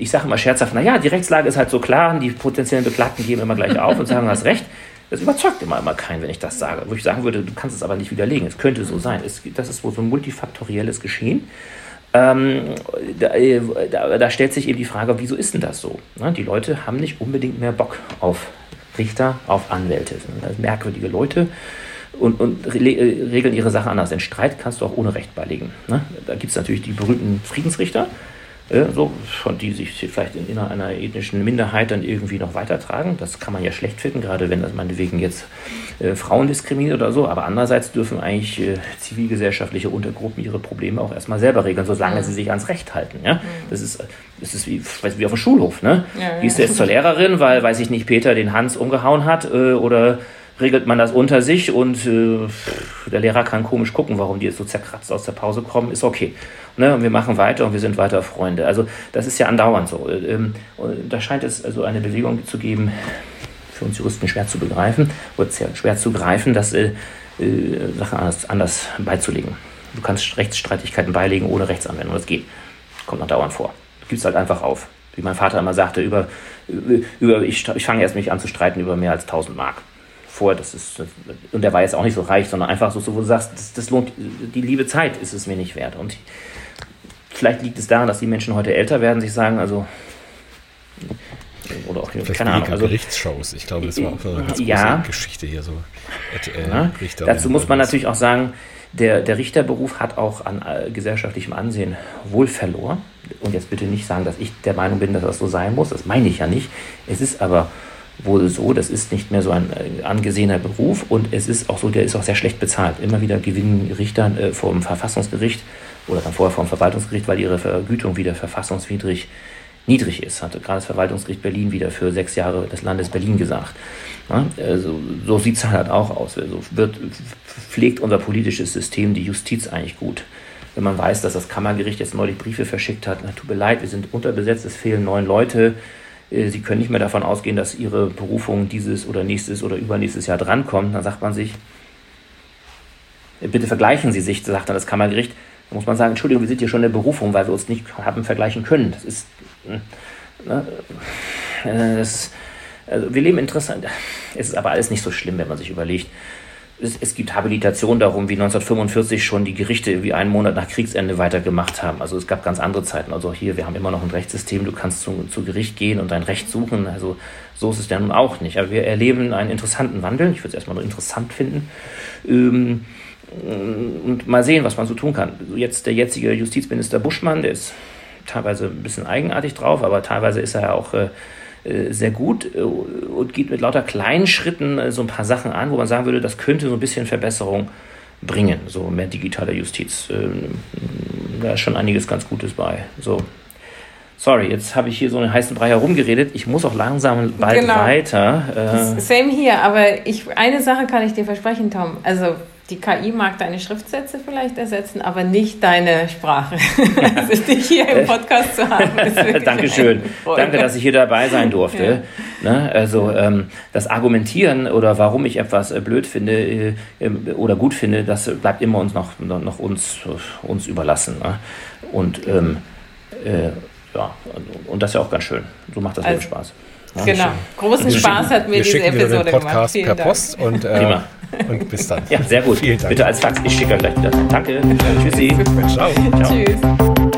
Ich sage immer scherzhaft, naja, die Rechtslage ist halt so klar, die potenziellen Beklagten geben immer gleich auf und sagen, du hast recht. Das überzeugt immer, immer keinen, wenn ich das sage. Wo ich sagen würde, du kannst es aber nicht widerlegen. Es könnte so sein. Es, das ist wohl so ein multifaktorielles Geschehen. Ähm, da, äh, da, da, stellt sich eben die Frage, wieso ist denn das so? Na, die Leute haben nicht unbedingt mehr Bock auf Richter, auf Anwälte. Das sind merkwürdige Leute und, und re äh, regeln ihre Sache anders. Den Streit kannst du auch ohne Recht beilegen. Ne? Da gibt es natürlich die berühmten Friedensrichter, so, von die sich vielleicht in, in einer ethnischen Minderheit dann irgendwie noch weitertragen. Das kann man ja schlecht finden, gerade wenn das meinetwegen jetzt äh, Frauen diskriminiert oder so. Aber andererseits dürfen eigentlich äh, zivilgesellschaftliche Untergruppen ihre Probleme auch erstmal selber regeln, solange sie sich ans Recht halten. Ja? Das, ist, das ist wie, wie auf dem Schulhof. Ne? Ja, Gehst du jetzt zur Lehrerin, weil, weiß ich nicht, Peter den Hans umgehauen hat äh, oder regelt man das unter sich und äh, der Lehrer kann komisch gucken, warum die jetzt so zerkratzt aus der Pause kommen, ist okay. Ne? Und wir machen weiter und wir sind weiter Freunde. Also das ist ja andauernd so. Ähm, da scheint es also eine Bewegung zu geben, für uns Juristen schwer zu begreifen, oder schwer zu greifen, das äh, äh, Sachen anders, anders beizulegen. Du kannst Rechtsstreitigkeiten beilegen ohne Rechtsanwendung, das geht. Kommt noch dauernd vor. Du gibst halt einfach auf. Wie mein Vater immer sagte, über, über ich, ich fange erst mich an zu streiten über mehr als 1000 Mark vor, das ist, und der war jetzt auch nicht so reich, sondern einfach so, wo du sagst, das, das lohnt, die liebe Zeit ist es mir nicht wert. Und vielleicht liegt es daran, dass die Menschen heute älter werden, sich sagen, also, oder auch, Vielleicht keine Ahnung. Also, Gerichtsshows, ich glaube, das war auch so eine ganz ja, Geschichte hier so. Äh, ja, dazu muss man natürlich auch sagen, der, der Richterberuf hat auch an äh, gesellschaftlichem Ansehen wohl verloren. Und jetzt bitte nicht sagen, dass ich der Meinung bin, dass das so sein muss. Das meine ich ja nicht. Es ist aber wohl so, das ist nicht mehr so ein äh, angesehener Beruf und es ist auch so, der ist auch sehr schlecht bezahlt. Immer wieder gewinnen Richter äh, dem Verfassungsgericht oder dann vorher vor dem Verwaltungsgericht, weil ihre Vergütung wieder verfassungswidrig niedrig ist, hatte gerade das Verwaltungsgericht Berlin wieder für sechs Jahre des Landes Berlin gesagt. Also, so sieht es halt auch aus. Also wird, pflegt unser politisches System die Justiz eigentlich gut. Wenn man weiß, dass das Kammergericht jetzt neulich Briefe verschickt hat, na, tut mir leid, wir sind unterbesetzt, es fehlen neun Leute, Sie können nicht mehr davon ausgehen, dass Ihre Berufung dieses oder nächstes oder übernächstes Jahr drankommt. Dann sagt man sich, äh, bitte vergleichen Sie sich, sagt dann das Kammergericht. Da muss man sagen, Entschuldigung, wir sind hier schon in der Berufung, weil wir uns nicht haben vergleichen können. Das ist, hm, ne, äh, das, also wir leben interessant. Es ist aber alles nicht so schlimm, wenn man sich überlegt, es, es, gibt Habilitation darum, wie 1945 schon die Gerichte wie einen Monat nach Kriegsende weitergemacht haben. Also es gab ganz andere Zeiten. Also hier, wir haben immer noch ein Rechtssystem, du kannst zu, zu Gericht gehen und dein Recht suchen. Also so ist es ja nun auch nicht. Aber wir erleben einen interessanten Wandel. Ich würde es erstmal nur interessant finden. Ähm, und mal sehen, was man so tun kann. Jetzt der jetzige Justizminister Buschmann, der ist teilweise ein bisschen eigenartig drauf, aber teilweise ist er ja auch äh, sehr gut äh, und geht mit lauter kleinen Schritten äh, so ein paar Sachen an, wo man sagen würde, das könnte so ein bisschen Verbesserung bringen, so mehr digitale Justiz. Ähm, da ist schon einiges ganz Gutes bei. So. Sorry, jetzt habe ich hier so einen heißen Brei herumgeredet. Ich muss auch langsam bald genau. weiter. Äh Same hier, aber ich, eine Sache kann ich dir versprechen, Tom. Also die KI mag deine Schriftsätze vielleicht ersetzen, aber nicht deine Sprache. also dich hier im Podcast zu haben. Dankeschön. Danke, dass ich hier dabei sein durfte. Ja. Ne? Also ähm, das Argumentieren oder warum ich etwas äh, blöd finde äh, ähm, oder gut finde, das bleibt immer uns noch, noch uns, uns überlassen. Ne? Und ähm, äh, ja, und das ist ja auch ganz schön. So macht das also, Leben Spaß. Genau. Großen Wir Spaß schicken- hat mir wir diese Episode den Podcast gemacht. Vielen per Dank. Post und, äh, Prima. Und bis dann. Ja, sehr gut. Vielen Dank. Bitte als Fax. Ich schicke gleich wieder. Danke. Tschüssi. Ciao. Ciao. Tschüss.